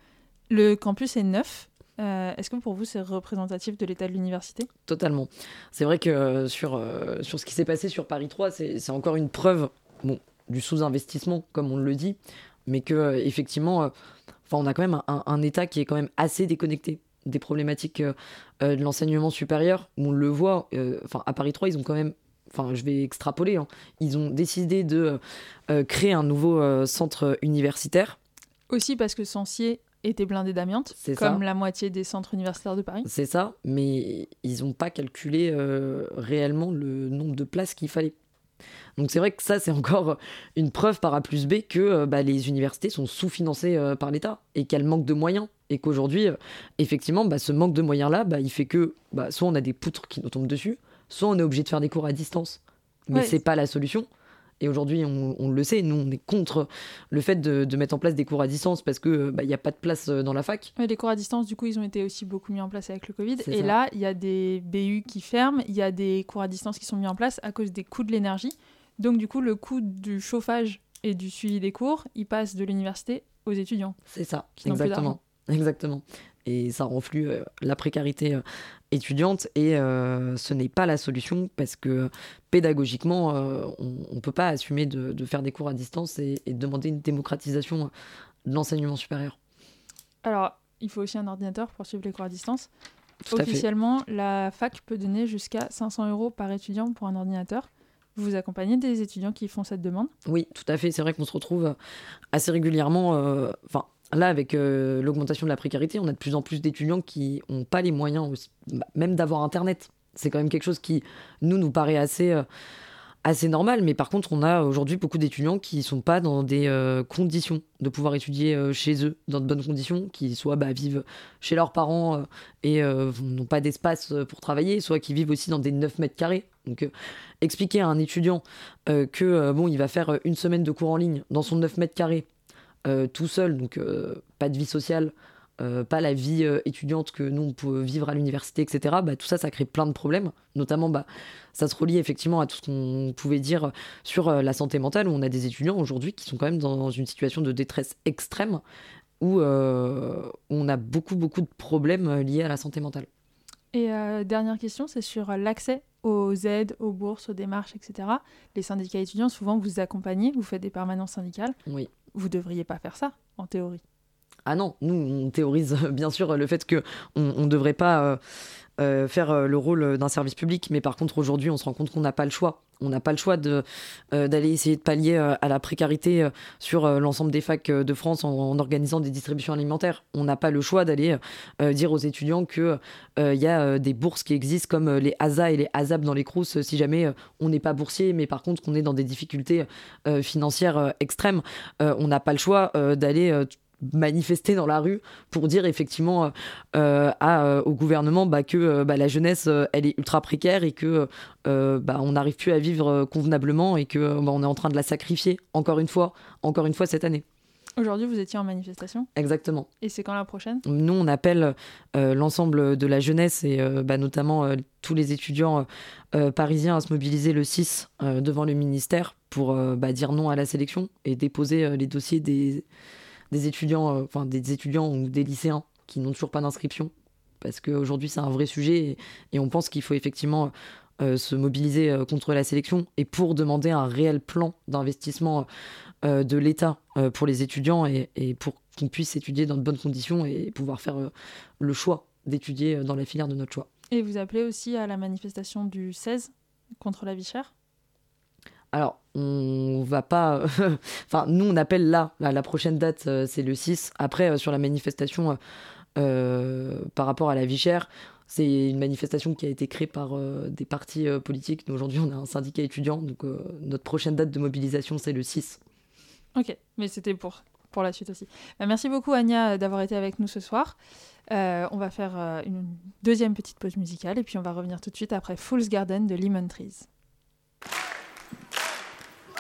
[SPEAKER 1] Le campus est neuf. Euh, est-ce que pour vous c'est représentatif de l'état de l'université?
[SPEAKER 3] Totalement. C'est vrai que euh, sur, sur ce qui s'est passé sur Paris 3, c'est encore une preuve bon, du sous-investissement, comme on le dit, mais que effectivement, enfin, on a quand même un, un, état qui est quand même assez déconnecté des problématiques euh, euh, de l'enseignement supérieur, on le voit, euh, enfin à Paris 3, ils ont quand même enfin je vais extrapoler, hein, ils ont décidé de créer un nouveau centre universitaire.
[SPEAKER 1] Aussi parce que Sancier était blindé d'amiante, comme la moitié des centres universitaires de Paris.
[SPEAKER 3] C'est ça, mais ils n'ont pas calculé réellement le nombre de places qu'il fallait. Donc c'est vrai que ça, c'est encore une preuve par A plus B que euh, bah, les universités sont sous-financées euh, par l'État et qu'elles manquent de moyens. Et qu'aujourd'hui, euh, effectivement, bah, ce manque de moyens-là, bah, il fait que soit on a des poutres qui nous tombent dessus, soit on est obligé de faire des cours à distance. Mais c'est pas la solution. Et aujourd'hui, on, le sait, nous, on est contre le fait de, mettre en place des cours à distance parce qu'il n'y a pas de place dans la fac.
[SPEAKER 1] les cours à distance, du coup, ils ont été aussi beaucoup mis en place avec le Covid. Et là, il y a des BU qui ferment, il y a des cours à distance qui sont mis en place à cause des coûts de l'énergie. Donc du coup, le coût du chauffage et du suivi des cours, il passe de l'université aux étudiants.
[SPEAKER 3] C'est ça, exactement. Exactement. Et ça renflue euh, la précarité euh, étudiante et euh, ce n'est pas la solution parce que pédagogiquement, on ne peut pas assumer de, faire des cours à distance et, demander une démocratisation de l'enseignement supérieur.
[SPEAKER 1] Alors, il faut aussi un ordinateur pour suivre les cours à distance. Officiellement, la fac peut donner jusqu'à 500 euros par étudiant pour un ordinateur. Vous accompagnez des étudiants qui font cette demande?
[SPEAKER 3] Oui, tout à fait. C'est vrai qu'on se retrouve assez régulièrement. Euh, enfin, là, avec euh, l'augmentation de la précarité, on a de plus en plus d'étudiants qui n'ont pas les moyens, bah, même d'avoir Internet. C'est quand même quelque chose qui, nous, nous paraît assez assez normal. Mais par contre, on a aujourd'hui beaucoup d'étudiants qui ne sont pas dans des euh, conditions de pouvoir étudier euh, chez eux, dans de bonnes conditions, qui soit bah, vivent chez leurs parents euh, et n'ont pas d'espace pour travailler, soit qui vivent aussi dans des 9 mètres carrés. Donc, expliquer à un étudiant que bon, il va faire une semaine de cours en ligne dans son 9 mètres carrés, tout seul, donc pas de vie sociale, euh, pas la vie euh, étudiante que nous on peut vivre à l'université, etc. Bah, tout ça, ça crée plein de problèmes. Notamment, bah, ça se relie effectivement à tout ce qu'on pouvait dire sur euh, la santé mentale, où on a des étudiants aujourd'hui qui sont quand même dans une situation de détresse extrême, où on a beaucoup, beaucoup de problèmes liés à la santé mentale.
[SPEAKER 1] Et dernière question, c'est sur l'accès aux aides, aux bourses, aux démarches, etc. Les syndicats étudiants, souvent, vous accompagnez, vous faites des permanences syndicales.
[SPEAKER 3] Oui.
[SPEAKER 1] Vous devriez pas faire ça, en théorie.
[SPEAKER 3] Ah non, nous, on théorise bien sûr le fait qu'on on ne devrait pas euh, euh, faire euh, le rôle d'un service public, mais par contre, aujourd'hui, on se rend compte qu'on n'a pas le choix. On n'a pas le choix d'aller essayer de pallier à la précarité sur l'ensemble des facs de France en, organisant des distributions alimentaires. On n'a pas le choix d'aller dire aux étudiants qu'il y a des bourses qui existent comme les ASA et les ASAP dans les CROUS si jamais on n'est pas boursier, mais par contre qu'on est dans des difficultés financières extrêmes. on n'a pas le choix d'aller manifester dans la rue pour dire effectivement euh, euh, à, euh, au gouvernement bah, que bah, la jeunesse elle est ultra précaire et que bah, on n'arrive plus à vivre convenablement et que on est en train de la sacrifier encore une fois encore une fois cette année.
[SPEAKER 1] Aujourd'hui, vous étiez en manifestation?
[SPEAKER 3] Exactement.
[SPEAKER 1] Et c'est quand la prochaine?
[SPEAKER 3] Nous, on appelle l'ensemble de la jeunesse et bah, notamment tous les étudiants parisiens à se mobiliser le 6 devant le ministère pour bah, dire non à la sélection et déposer les dossiers des, des étudiants, euh, enfin des étudiants ou des lycéens qui n'ont toujours pas d'inscription parce qu'aujourd'hui c'est un vrai sujet et, on pense qu'il faut effectivement se mobiliser contre la sélection et pour demander un réel plan d'investissement de l'État pour les étudiants et, et pour qu'on puisse étudier dans de bonnes conditions et pouvoir faire le choix d'étudier dans la filière de notre choix.
[SPEAKER 5] Et vous appelez aussi à la manifestation du 16 contre la vie chère?
[SPEAKER 3] Alors, on va pas. enfin, nous, on appelle là, la prochaine date, euh, c'est le 6. Après, euh, sur la manifestation euh, par rapport à la vie chère, c'est une manifestation qui a été créée par des partis politiques. Aujourd'hui, on a un syndicat étudiant, donc notre prochaine date de mobilisation, c'est le 6.
[SPEAKER 5] Ok, mais c'était pour, pour la suite aussi. Bah, merci beaucoup, Anya, d'avoir été avec nous ce soir. on va faire une deuxième petite pause musicale et puis on va revenir tout de suite après Fool's Garden de Lemon Trees.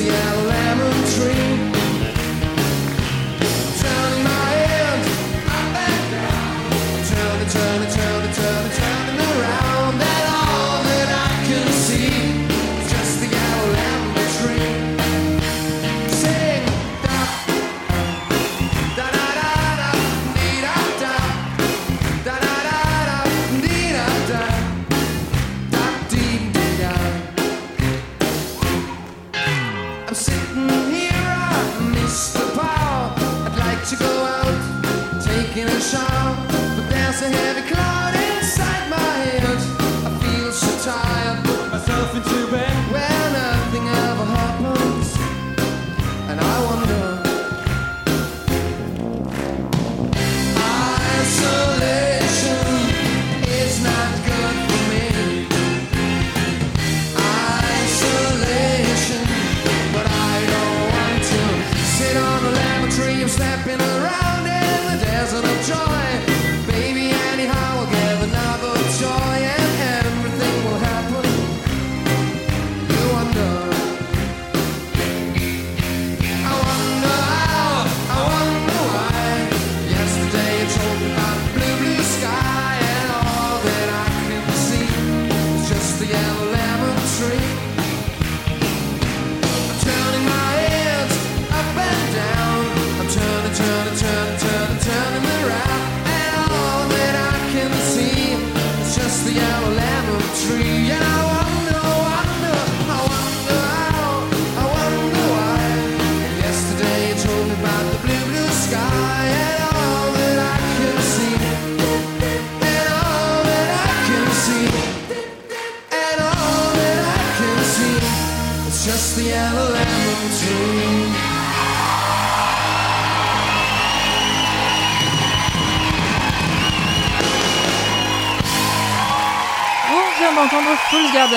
[SPEAKER 5] Yeah.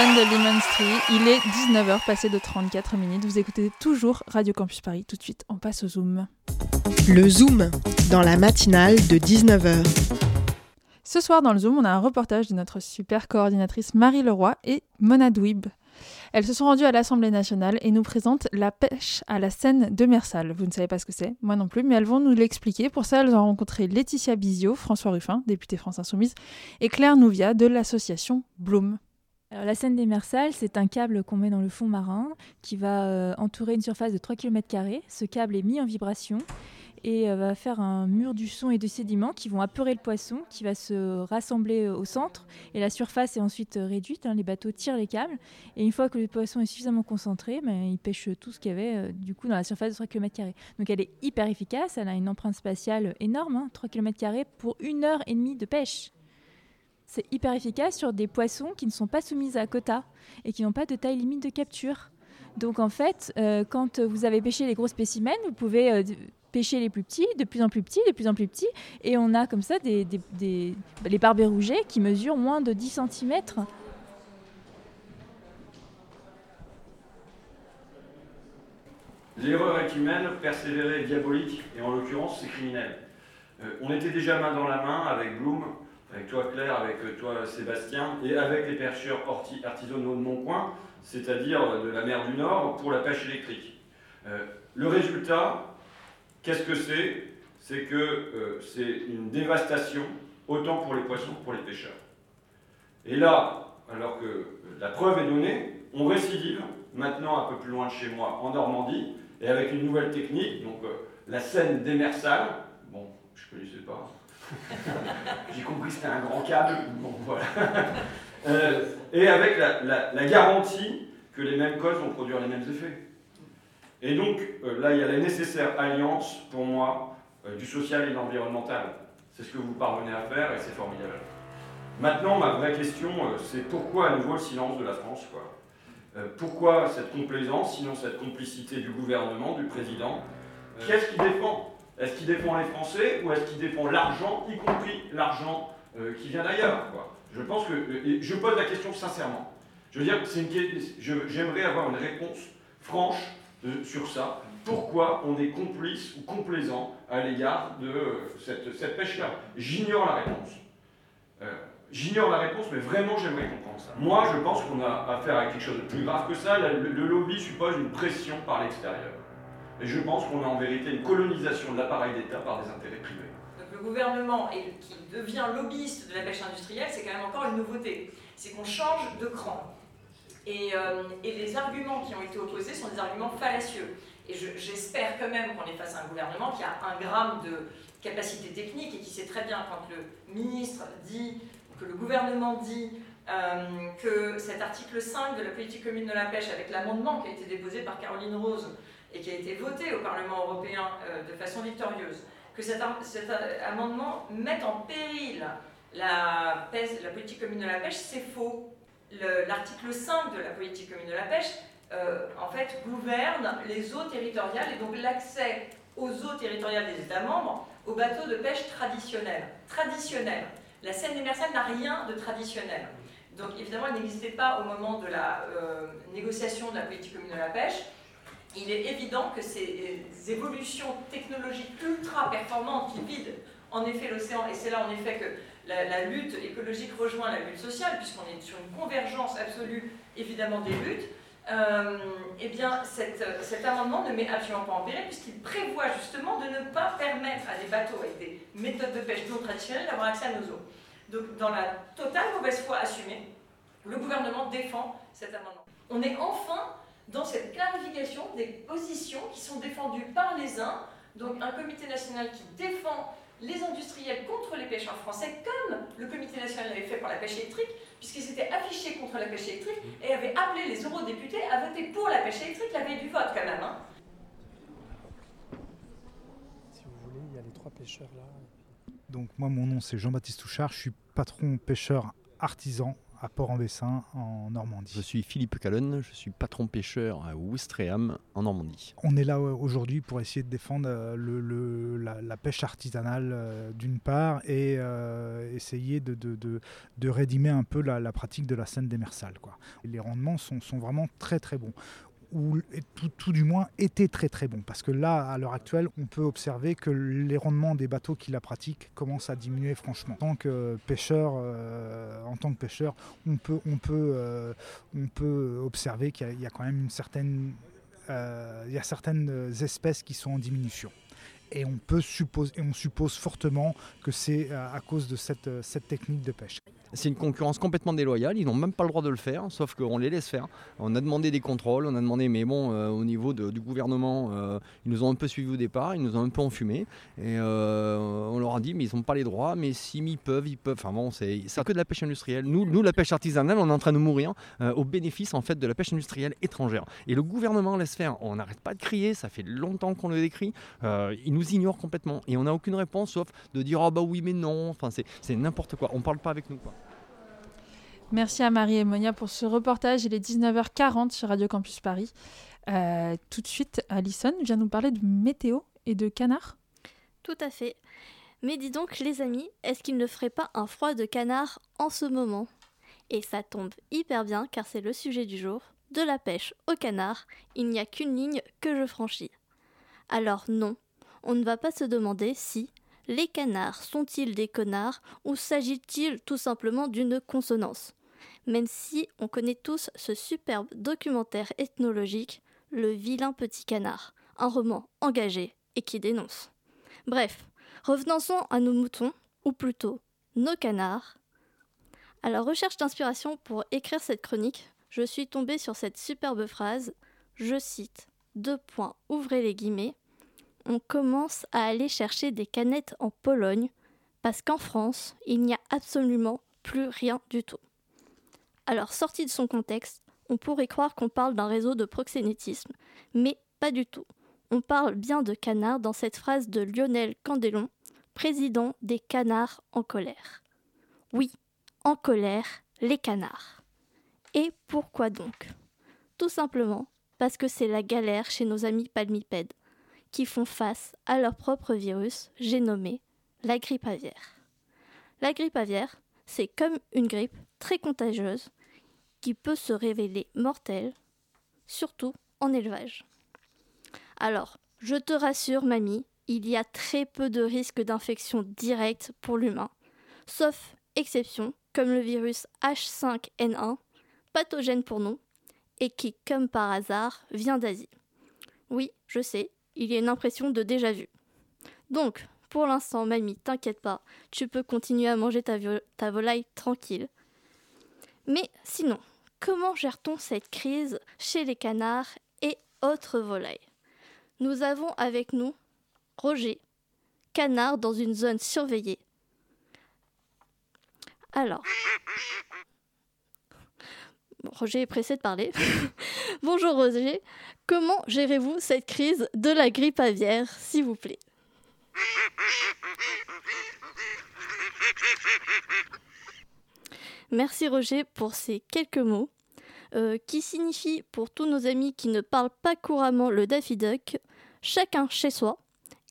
[SPEAKER 5] De Lemon Street. Il est 19h passé de 34 minutes. Vous écoutez toujours Radio Campus Paris. Tout de suite, on passe au Zoom.
[SPEAKER 6] Le Zoom, dans la matinale de 19h.
[SPEAKER 5] Ce soir, dans le Zoom, on a un reportage de notre super coordinatrice Marie Leroy et Mona Douib. Elles se sont rendues à l'Assemblée nationale et nous présentent la pêche à la Seine de Mersal. Vous ne savez pas ce que c'est, moi non plus, mais elles vont nous l'expliquer. Pour ça, elles ont rencontré Laetitia Bizio, François Ruffin, député France Insoumise, et Claire Nouvia de l'association Bloom
[SPEAKER 7] la scène des Mersales, c'est un câble qu'on met dans le fond marin qui va euh, entourer une surface de 3 km. Ce câble est mis en vibration et euh, va faire un mur du son et de sédiments qui vont apeurer le poisson, qui va se rassembler euh, au centre. Et la surface est ensuite réduite. hein, les bateaux tirent les câbles. Et une fois que le poisson est suffisamment concentré, ben, il pêche tout ce qu'il y avait du coup dans la surface de 3 km. Donc elle est hyper efficace. Elle a une empreinte spatiale énorme, hein, 3 km pour une heure et demie de pêche. C'est hyper efficace sur des poissons qui ne sont pas soumis à quota et qui n'ont pas de taille limite de capture. Donc en fait, euh, quand vous avez pêché les gros spécimens, vous pouvez euh, pêcher les plus petits, de plus en plus petits, de plus en plus petits, et on a comme ça des, des- des- les barbets qui mesurent moins de 10 cm.
[SPEAKER 8] L'erreur est humaine, persévérer diabolique, et en l'occurrence, c'est criminel. Euh, on était déjà main dans la main avec Bloom, avec toi Claire, avec euh, toi Sébastien, et avec les pêcheurs artisanaux de Montpoint, c'est-à-dire de la mer du Nord, pour la pêche électrique. Euh, le résultat, qu'est-ce que c'est? C'est que euh, c'est une dévastation, autant pour les poissons que pour les pêcheurs. Et là, alors que la preuve est donnée, on récidive, maintenant un peu plus loin de chez moi, en Normandie, et avec une nouvelle technique, donc euh, la scène démersale, bon, je connaissais pas. J'ai compris que c'était un grand câble, bon voilà. Euh, et avec la, garantie que les mêmes causes vont produire les mêmes effets. Et donc euh, là, il y a la nécessaire alliance, pour moi, euh, du social et de l'environnemental. C'est ce que vous parvenez à faire et c'est formidable. Maintenant, ma vraie question, c'est pourquoi à nouveau le silence de la France quoi? Pourquoi cette complaisance, sinon cette complicité du gouvernement, du président? Qu'est-ce qu'il défend? Est-ce qu'il défend les Français ou est-ce qu'il défend l'argent, y compris l'argent euh, qui vient d'ailleurs Je pense que. euh, je pose la question sincèrement. Je veux dire, j'aimerais avoir une réponse franche euh, sur ça. Pourquoi on est complice ou complaisant à l'égard de cette, pêche-là? J'ignore la réponse. J'ignore la réponse, mais vraiment j'aimerais comprendre ça. Moi, je pense qu'on a affaire à quelque chose de plus grave que ça. Le lobby suppose une pression par l'extérieur. Et je pense qu'on a en vérité une colonisation de l'appareil d'État par des intérêts privés.
[SPEAKER 9] Donc le gouvernement qui devient lobbyiste de la pêche industrielle, c'est quand même encore une nouveauté. C'est qu'on change de cran. Et, euh, les arguments qui ont été opposés sont des arguments fallacieux. Et je- j'espère quand même qu'on est face à un gouvernement qui a un gramme de capacité technique et qui sait très bien quand le ministre dit, que le gouvernement dit euh, que cet article 5 de la politique commune de la pêche, avec l'amendement qui a été déposé par Caroline Rose et qui a été voté au Parlement européen euh, de façon victorieuse, que cet, euh, amendement mette en péril la, pêche- la politique commune de la pêche, c'est faux. Le- L'article 5 de la politique commune de la pêche, euh, en fait, gouverne les eaux territoriales et donc l'accès aux eaux territoriales des États membres aux bateaux de pêche traditionnels. Traditionnels. La Seine démersale n'a rien de traditionnel. Donc évidemment, elle n'existait pas au moment de la négociation de la politique commune de la pêche. Il est évident que ces euh, évolutions technologiques ultra performantes qui vident en effet l'océan, et c'est là en effet que la, lutte écologique rejoint la lutte sociale, puisqu'on est sur une convergence absolue évidemment des luttes, euh, eh bien cet, cet amendement ne met absolument pas en péril, puisqu'il prévoit justement de ne pas permettre à des bateaux avec des méthodes de pêche non traditionnelles d'avoir accès à nos eaux. Donc dans la totale mauvaise foi assumée, le gouvernement défend cet amendement. On est enfin dans cette clarification des positions qui sont défendues par les uns, donc un comité national qui défend les industriels contre les pêcheurs français, comme le comité national l'avait fait pour la pêche électrique, puisqu'ils s'étaient affichés contre la pêche électrique et avaient appelé les eurodéputés à voter pour la pêche électrique la veille du vote quand même. hein.
[SPEAKER 10] Si vous voulez, il y a les trois pêcheurs là. Donc moi mon nom c'est Jean-Baptiste Touchard, je suis patron pêcheur artisan à Port-en-Bessin en Normandie.
[SPEAKER 11] Je suis Philippe Calonne, je suis patron pêcheur à Ouistreham en Normandie.
[SPEAKER 10] On est là euh, aujourd'hui pour essayer de défendre euh, le, le- la, la pêche artisanale euh, d'une part et euh, essayer de, de, de, de rédimer un peu la, la pratique de la scène démersale. Quoi. Les rendements sont, sont vraiment très très bons ou tout, du moins étaient très très bons parce que là à l'heure actuelle on peut observer que les rendements des bateaux qui la pratiquent commencent à diminuer franchement. En tant que pêcheur, euh, en tant que pêcheur, on peut euh, observer qu'il y a- quand même une certaine euh, certaines espèces qui sont en diminution. Et on peut suppose, on suppose fortement que c'est à cause de cette technique de pêche.
[SPEAKER 11] C'est une concurrence complètement déloyale. Ils n'ont même pas le droit de le faire, sauf qu'on les laisse faire. On a demandé des contrôles, on a demandé, mais bon, euh, au niveau du gouvernement, euh, ils nous ont un peu suivis au départ, ils nous ont un peu enfumés. Et euh, on leur a dit, mais ils n'ont pas les droits, mais ils peuvent, ils peuvent. Enfin bon, c'est que de la pêche industrielle. Nous, nous, la pêche artisanale, on est en train de mourir au bénéfice en fait de la pêche industrielle étrangère. Et le gouvernement laisse faire. On n'arrête pas de crier, ça fait longtemps qu'on le décrit. Euh, il nous ignore complètement et on n'a aucune réponse sauf de dire ah bah oui mais non. Enfin c'est c'est n'importe quoi. On parle pas avec nous quoi.
[SPEAKER 1] Merci à Marie et Monia pour ce reportage. Il est 19h40 sur Radio Campus Paris. Euh, tout de suite, Alison vient nous parler de météo et de canard.
[SPEAKER 12] Tout à fait. Mais dis donc, les amis, est-ce qu'il ne ferait pas un froid de canard en ce moment? Et ça tombe hyper bien car c'est le sujet du jour. De la pêche au canard, il n'y a qu'une ligne que je franchis. Alors non, on ne va pas se demander si les canards sont-ils des connards ou s'agit-il tout simplement d'une consonance? Même si on connaît tous ce superbe documentaire ethnologique, Le vilain petit canard, un roman engagé et qui dénonce. Bref, revenons-en à nos moutons, ou plutôt nos canards. À la recherche d'inspiration pour écrire cette chronique, je suis tombée sur cette superbe phrase, je cite, deux points, ouvrez les guillemets, on commence à aller chercher des canettes en Pologne, parce qu'en France, il n'y a absolument plus rien du tout. Alors, sorti de son contexte, on pourrait croire qu'on parle d'un réseau de proxénétisme, mais pas du tout. On parle bien de canards dans cette phrase de Lionel Candélon, président des canards en colère. Oui, en colère, les canards. Et pourquoi donc? Tout simplement parce que c'est la galère chez nos amis palmipèdes, qui font face à leur propre virus, j'ai nommé la grippe aviaire. La grippe aviaire, c'est comme une grippe très contagieuse qui peut se révéler mortelle, surtout en élevage. Alors, je te rassure, mamie, il y a très peu de risques d'infection directe pour l'humain, sauf exception, comme le virus H5N1, pathogène pour nous, et qui, comme par hasard, vient d'Asie. Oui, je sais, il y a une impression de déjà vu. Donc, pour l'instant, mamie, t'inquiète pas, tu peux continuer à manger ta, vo- ta volaille tranquille. Mais sinon, comment gère-t-on cette crise chez les canards et autres volailles? Nous avons avec nous Roger, canard dans une zone surveillée. Alors, Roger est pressé de parler. Bonjour Roger, comment gérez-vous cette crise de la grippe aviaire, s'il vous plaît? Merci Roger pour ces quelques mots euh, qui signifient pour tous nos amis qui ne parlent pas couramment le Daffy Duck, chacun chez soi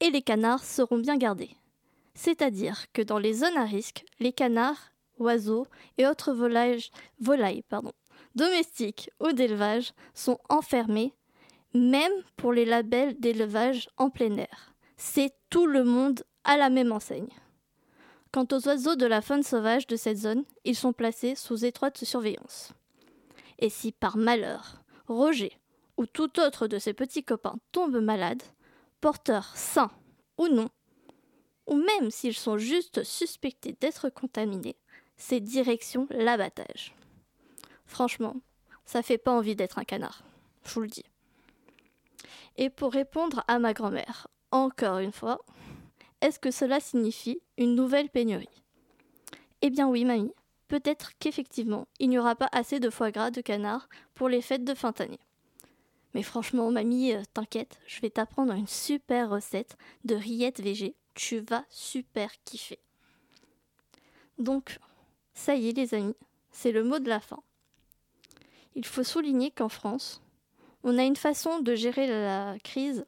[SPEAKER 12] et les canards seront bien gardés. C'est-à-dire que dans les zones à risque, les canards, oiseaux et autres volailles, volailles domestiques ou d'élevage sont enfermés, même pour les labels d'élevage en plein air. C'est tout le monde à la même enseigne. Quant aux oiseaux de la faune sauvage de cette zone, ils sont placés sous étroite surveillance. Et si par malheur, Roger ou tout autre de ses petits copains tombe malade, porteurs sains ou non, ou même s'ils sont juste suspectés d'être contaminés, c'est direction l'abattage. Franchement, ça fait pas envie d'être un canard, je vous le dis. Et pour répondre à ma grand-mère, encore une fois, est-ce que cela signifie une nouvelle pénurie? Eh bien oui, mamie, peut-être qu'effectivement, il n'y aura pas assez de foie gras de canard pour les fêtes de fin d'année. Mais franchement, mamie, euh, t'inquiète, je vais t'apprendre une super recette de rillettes végé. Tu vas super kiffer. Donc, ça y est les amis, c'est le mot de la fin. Il faut souligner qu'en France, on a une façon de gérer la crise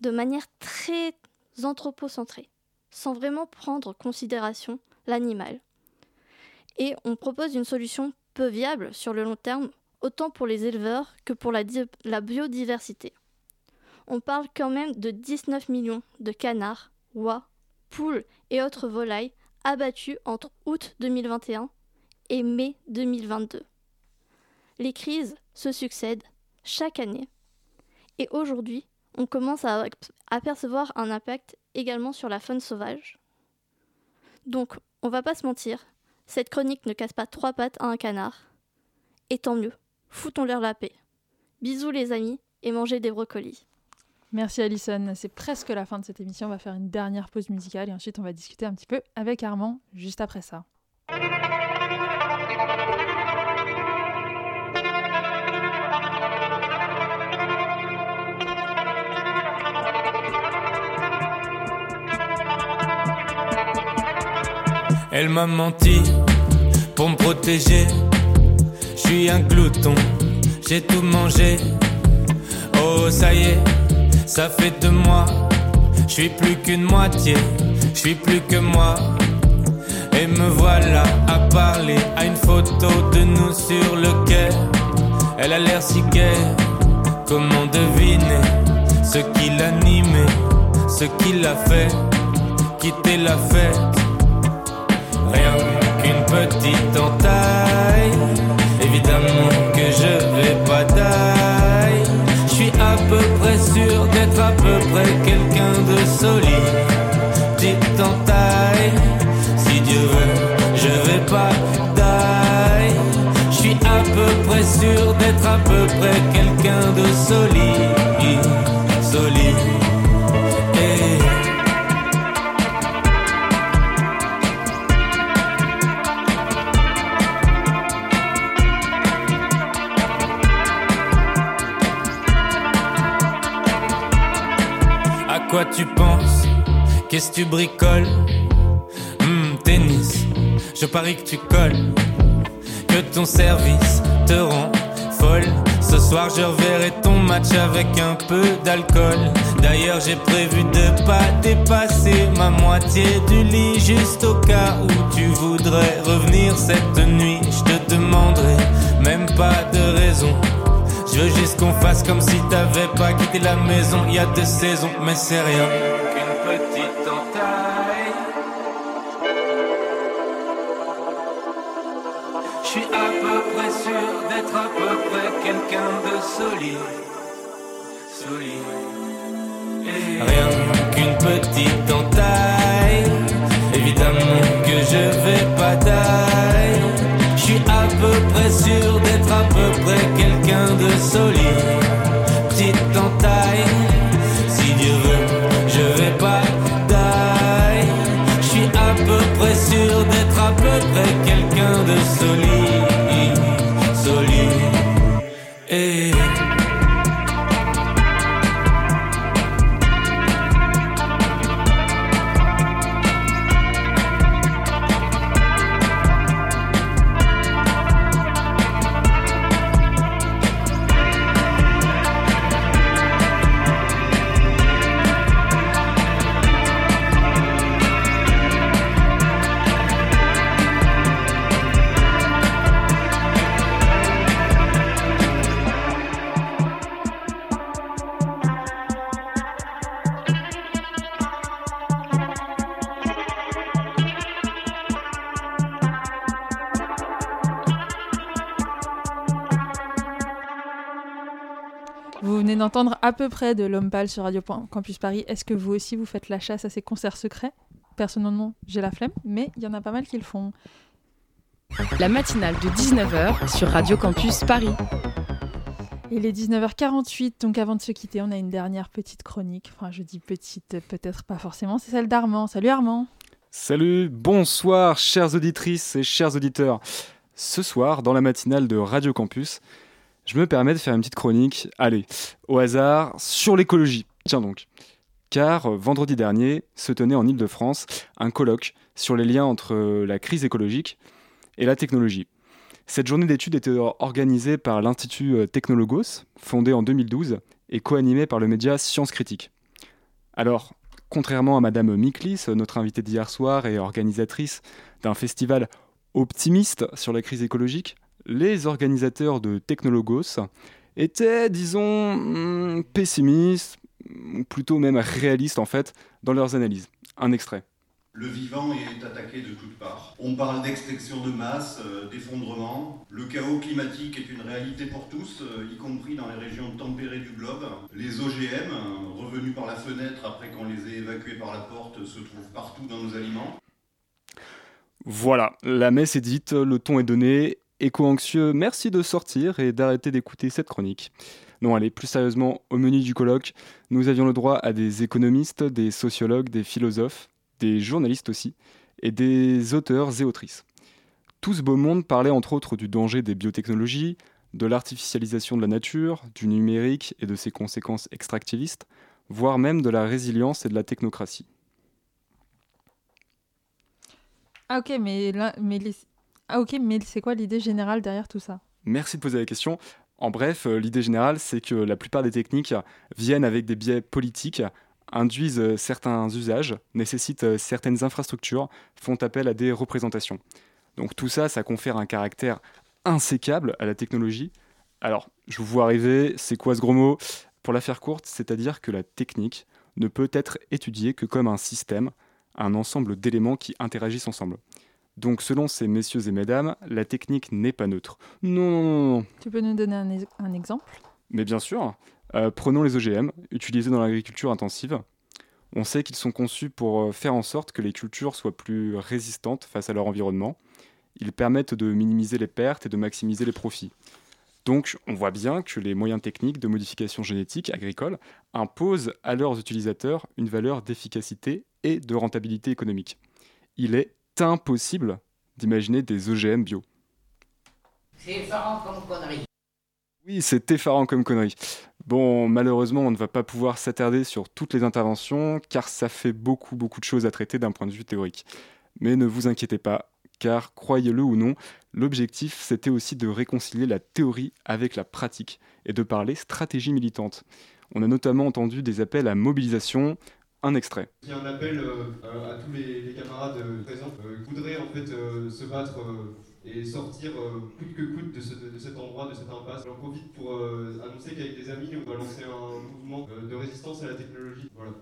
[SPEAKER 12] de manière très anthropocentrée, sans vraiment prendre en considération l'animal. Et on propose une solution peu viable sur le long terme, autant pour les éleveurs que pour la, la biodiversité. On parle quand même de 19 millions de canards, oies, poules et autres volailles abattus entre août 2021 et mai 2022. Les crises se succèdent chaque année et aujourd'hui, on commence à apercevoir un impact également sur la faune sauvage. Donc, on va pas se mentir, Cette chronique ne casse pas trois pattes à un canard. Et tant mieux, foutons-leur la paix. Bisous les amis et mangez des brocolis.
[SPEAKER 1] Merci Alison, c'est presque la fin de cette émission. On va faire une dernière pause musicale et ensuite on va discuter un petit peu avec Armand juste après ça.
[SPEAKER 13] Elle m'a menti pour me protéger. Je suis un glouton, j'ai tout mangé. Oh, ça y est, ça fait de moi. Je suis plus qu'une moitié, je suis plus que moi. Et me voilà à parler à une photo de nous sur le quai. Elle a l'air si gaie, comment deviner ce qui l'animait, ce qui l'a fait? Quitter la fête. Rien qu'une petite entaille, évidemment que je vais pas taille. Je suis à peu près sûr d'être à peu près quelqu'un de solide. Petite entaille, si Dieu veut, je vais pas taille. Je suis à peu près sûr d'être à peu près quelqu'un de solide. Solide. Tu penses? Qu'est-ce que tu bricoles? Hmm, Tennis, je parie que tu colles. Que ton service te rend folle. Ce soir, je reverrai ton match avec un peu d'alcool. D'ailleurs, j'ai prévu de pas dépasser ma moitié du lit, juste au cas où tu voudrais revenir cette nuit. Je te demanderai même pas de raison. Je veux juste qu'on fasse comme si t'avais pas quitté la maison il y a deux saisons, mais c'est rien qu'une petite entaille. Je suis à peu près sûr d'être à peu près quelqu'un de solide. Solide. Et Rien qu'une petite entaille. Évidemment que je vais pas taille. À peu près sûr d'être à peu près quelqu'un de solide. Petite entaille. Si Dieu veut, je vais pas taille. Je suis à peu près sûr d'être à peu près quelqu'un de solide.
[SPEAKER 1] Venez d'entendre à peu près de l'homme pâle sur Radio Campus Paris. Est-ce que vous aussi vous faites la chasse à ces concerts secrets? Personnellement, j'ai la flemme, mais il y en a pas mal qui le font.
[SPEAKER 2] La matinale de 19h sur Radio Campus Paris.
[SPEAKER 1] Il est 19h48, donc avant de se quitter, on a une dernière petite chronique. Enfin, je dis petite, peut-être pas forcément, c'est celle d'Armand. Salut Armand
[SPEAKER 14] Salut, bonsoir chères auditrices et chers auditeurs. Ce soir, dans la matinale de Radio Campus, je me permets de faire une petite chronique, allez, au hasard, sur l'écologie. Tiens donc. Car euh, vendredi dernier se tenait en Ile-de-France un colloque sur les liens entre euh, la crise écologique et la technologie. Cette journée d'études était organisée par l'Institut euh, Technologos, fondé en 2012 et co-animée par le média Science Critique. Alors, contrairement à Madame Miklis, notre invitée d'hier soir et organisatrice d'un festival optimiste sur la crise écologique, les organisateurs de Technologos étaient, disons, hmm, pessimistes, ou plutôt même réalistes en fait, dans leurs analyses. Un extrait.
[SPEAKER 15] Le vivant est attaqué de toutes parts. On parle d'extinction de masse, euh, d'effondrement. Le chaos climatique est une réalité pour tous, euh, y compris dans les régions tempérées du globe. Les OGM, euh, revenus par la fenêtre après qu'on les ait évacués par la porte, se trouvent partout dans nos aliments.
[SPEAKER 14] Voilà, la messe est dite, le ton est donné. Éco-anxieux, merci de sortir et d'arrêter d'écouter cette chronique. Non, allez, plus sérieusement, au menu du colloque, nous avions le droit à des économistes, des sociologues, des philosophes, des journalistes aussi, et des auteurs et autrices. Tout ce beau monde parlait entre autres du danger des biotechnologies, de l'artificialisation de la nature, du numérique et de ses conséquences extractivistes, voire même de la résilience et de la technocratie.
[SPEAKER 1] Ah ok, mais là, ah ok, mais c'est quoi l'idée générale derrière tout ça?
[SPEAKER 14] Merci de poser la question. En bref, euh, l'idée générale, c'est que la plupart des techniques viennent avec des biais politiques, induisent euh, certains usages, nécessitent euh, certaines infrastructures, font appel à des représentations. Donc tout ça, ça confère un caractère insécable à la technologie. Alors, je vous vois arriver, c'est quoi ce gros mot? Pour la faire courte, c'est-à-dire que la technique ne peut être étudiée que comme un système, un ensemble d'éléments qui interagissent ensemble. Donc selon ces messieurs et mesdames, la technique n'est pas neutre. Non, non, non, non.
[SPEAKER 1] Tu peux nous donner un, ex- un exemple?
[SPEAKER 14] Mais bien sûr, euh, prenons les OGM, utilisés dans l'agriculture intensive. On sait qu'ils sont conçus pour euh, faire en sorte que les cultures soient plus résistantes face à leur environnement. Ils permettent de minimiser les pertes et de maximiser les profits. Donc on voit bien que les moyens techniques de modification génétique agricole imposent à leurs utilisateurs une valeur d'efficacité et de rentabilité économique. Il est impossible d'imaginer des OGM bio.
[SPEAKER 16] C'est effarant comme connerie.
[SPEAKER 14] Oui, c'est effarant comme connerie. Bon, malheureusement, on ne va pas pouvoir s'attarder sur toutes les interventions, car ça fait beaucoup, beaucoup de choses à traiter d'un point de vue théorique. Mais ne vous inquiétez pas, car croyez-le ou non, l'objectif, c'était aussi de réconcilier la théorie avec la pratique, et de parler stratégie militante. On a notamment entendu des appels à mobilisation, un extrait.
[SPEAKER 17] Il y a un appel euh, à tous les, les camarades euh, présents euh, qui voudraient en fait euh, se battre euh, et sortir coûte que coûte de, ce- de cet endroit, de cette impasse. J'en profite pour annoncer qu'avec des amis, on va lancer un mouvement de résistance à la technologie. Voilà.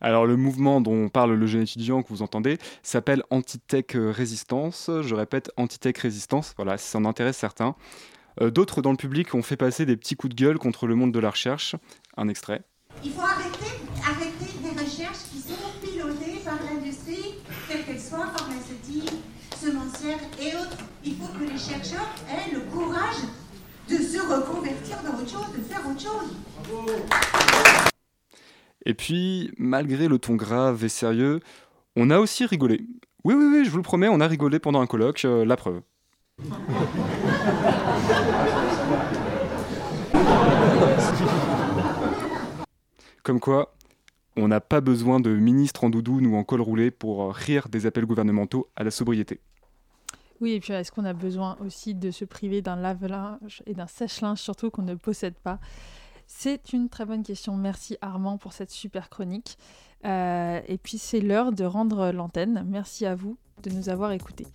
[SPEAKER 14] Alors le mouvement dont parle le jeune étudiant que vous entendez s'appelle Antitech Résistance. Je répète, Antitech Résistance, voilà, si ça en intéresse certains. D'autres dans le public ont fait passer des petits coups de gueule contre le monde de la recherche. Un extrait.
[SPEAKER 18] Il faut arrêter, arrêter des recherches qui sont pilotées par l'industrie, quelle qu'elle soit, pharmaceutique, semencière et autres. Il faut que les chercheurs aient le courage de se reconvertir dans autre chose, de faire autre chose.
[SPEAKER 14] Et puis, malgré le ton grave et sérieux, on a aussi rigolé. Oui, oui, oui, je vous le promets, on a rigolé pendant un colloque, euh, la preuve. Comme quoi, on n'a pas besoin de ministres en doudoune ou en col roulé pour euh, rire des appels gouvernementaux à la sobriété.
[SPEAKER 1] Oui, et puis est-ce qu'on a besoin aussi de se priver d'un lave-linge et d'un sèche-linge, surtout qu'on ne possède pas? C'est une très bonne question. Merci Armand pour cette super chronique. Euh, et puis c'est l'heure de rendre l'antenne. Merci à vous de nous avoir écoutés.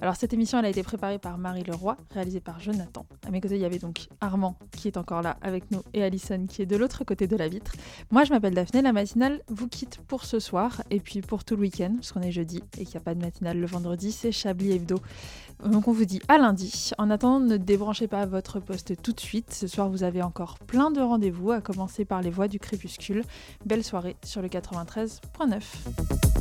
[SPEAKER 1] Alors cette émission, elle a été préparée par Marie Leroy, réalisée par Jonathan. À mes côtés, il y avait donc Armand qui est encore là avec nous et Alison qui est de l'autre côté de la vitre. Moi, je m'appelle Daphné. La matinale vous quitte pour ce soir et puis pour tout le week-end, parce qu'on est jeudi et qu'il n'y a pas de matinale le vendredi, c'est Chablis Hebdo. Donc on vous dit à lundi. En attendant, ne débranchez pas votre poste tout de suite. Ce soir, vous avez encore plein de rendez-vous, à commencer par les voix du crépuscule. Belle soirée sur le 93.9.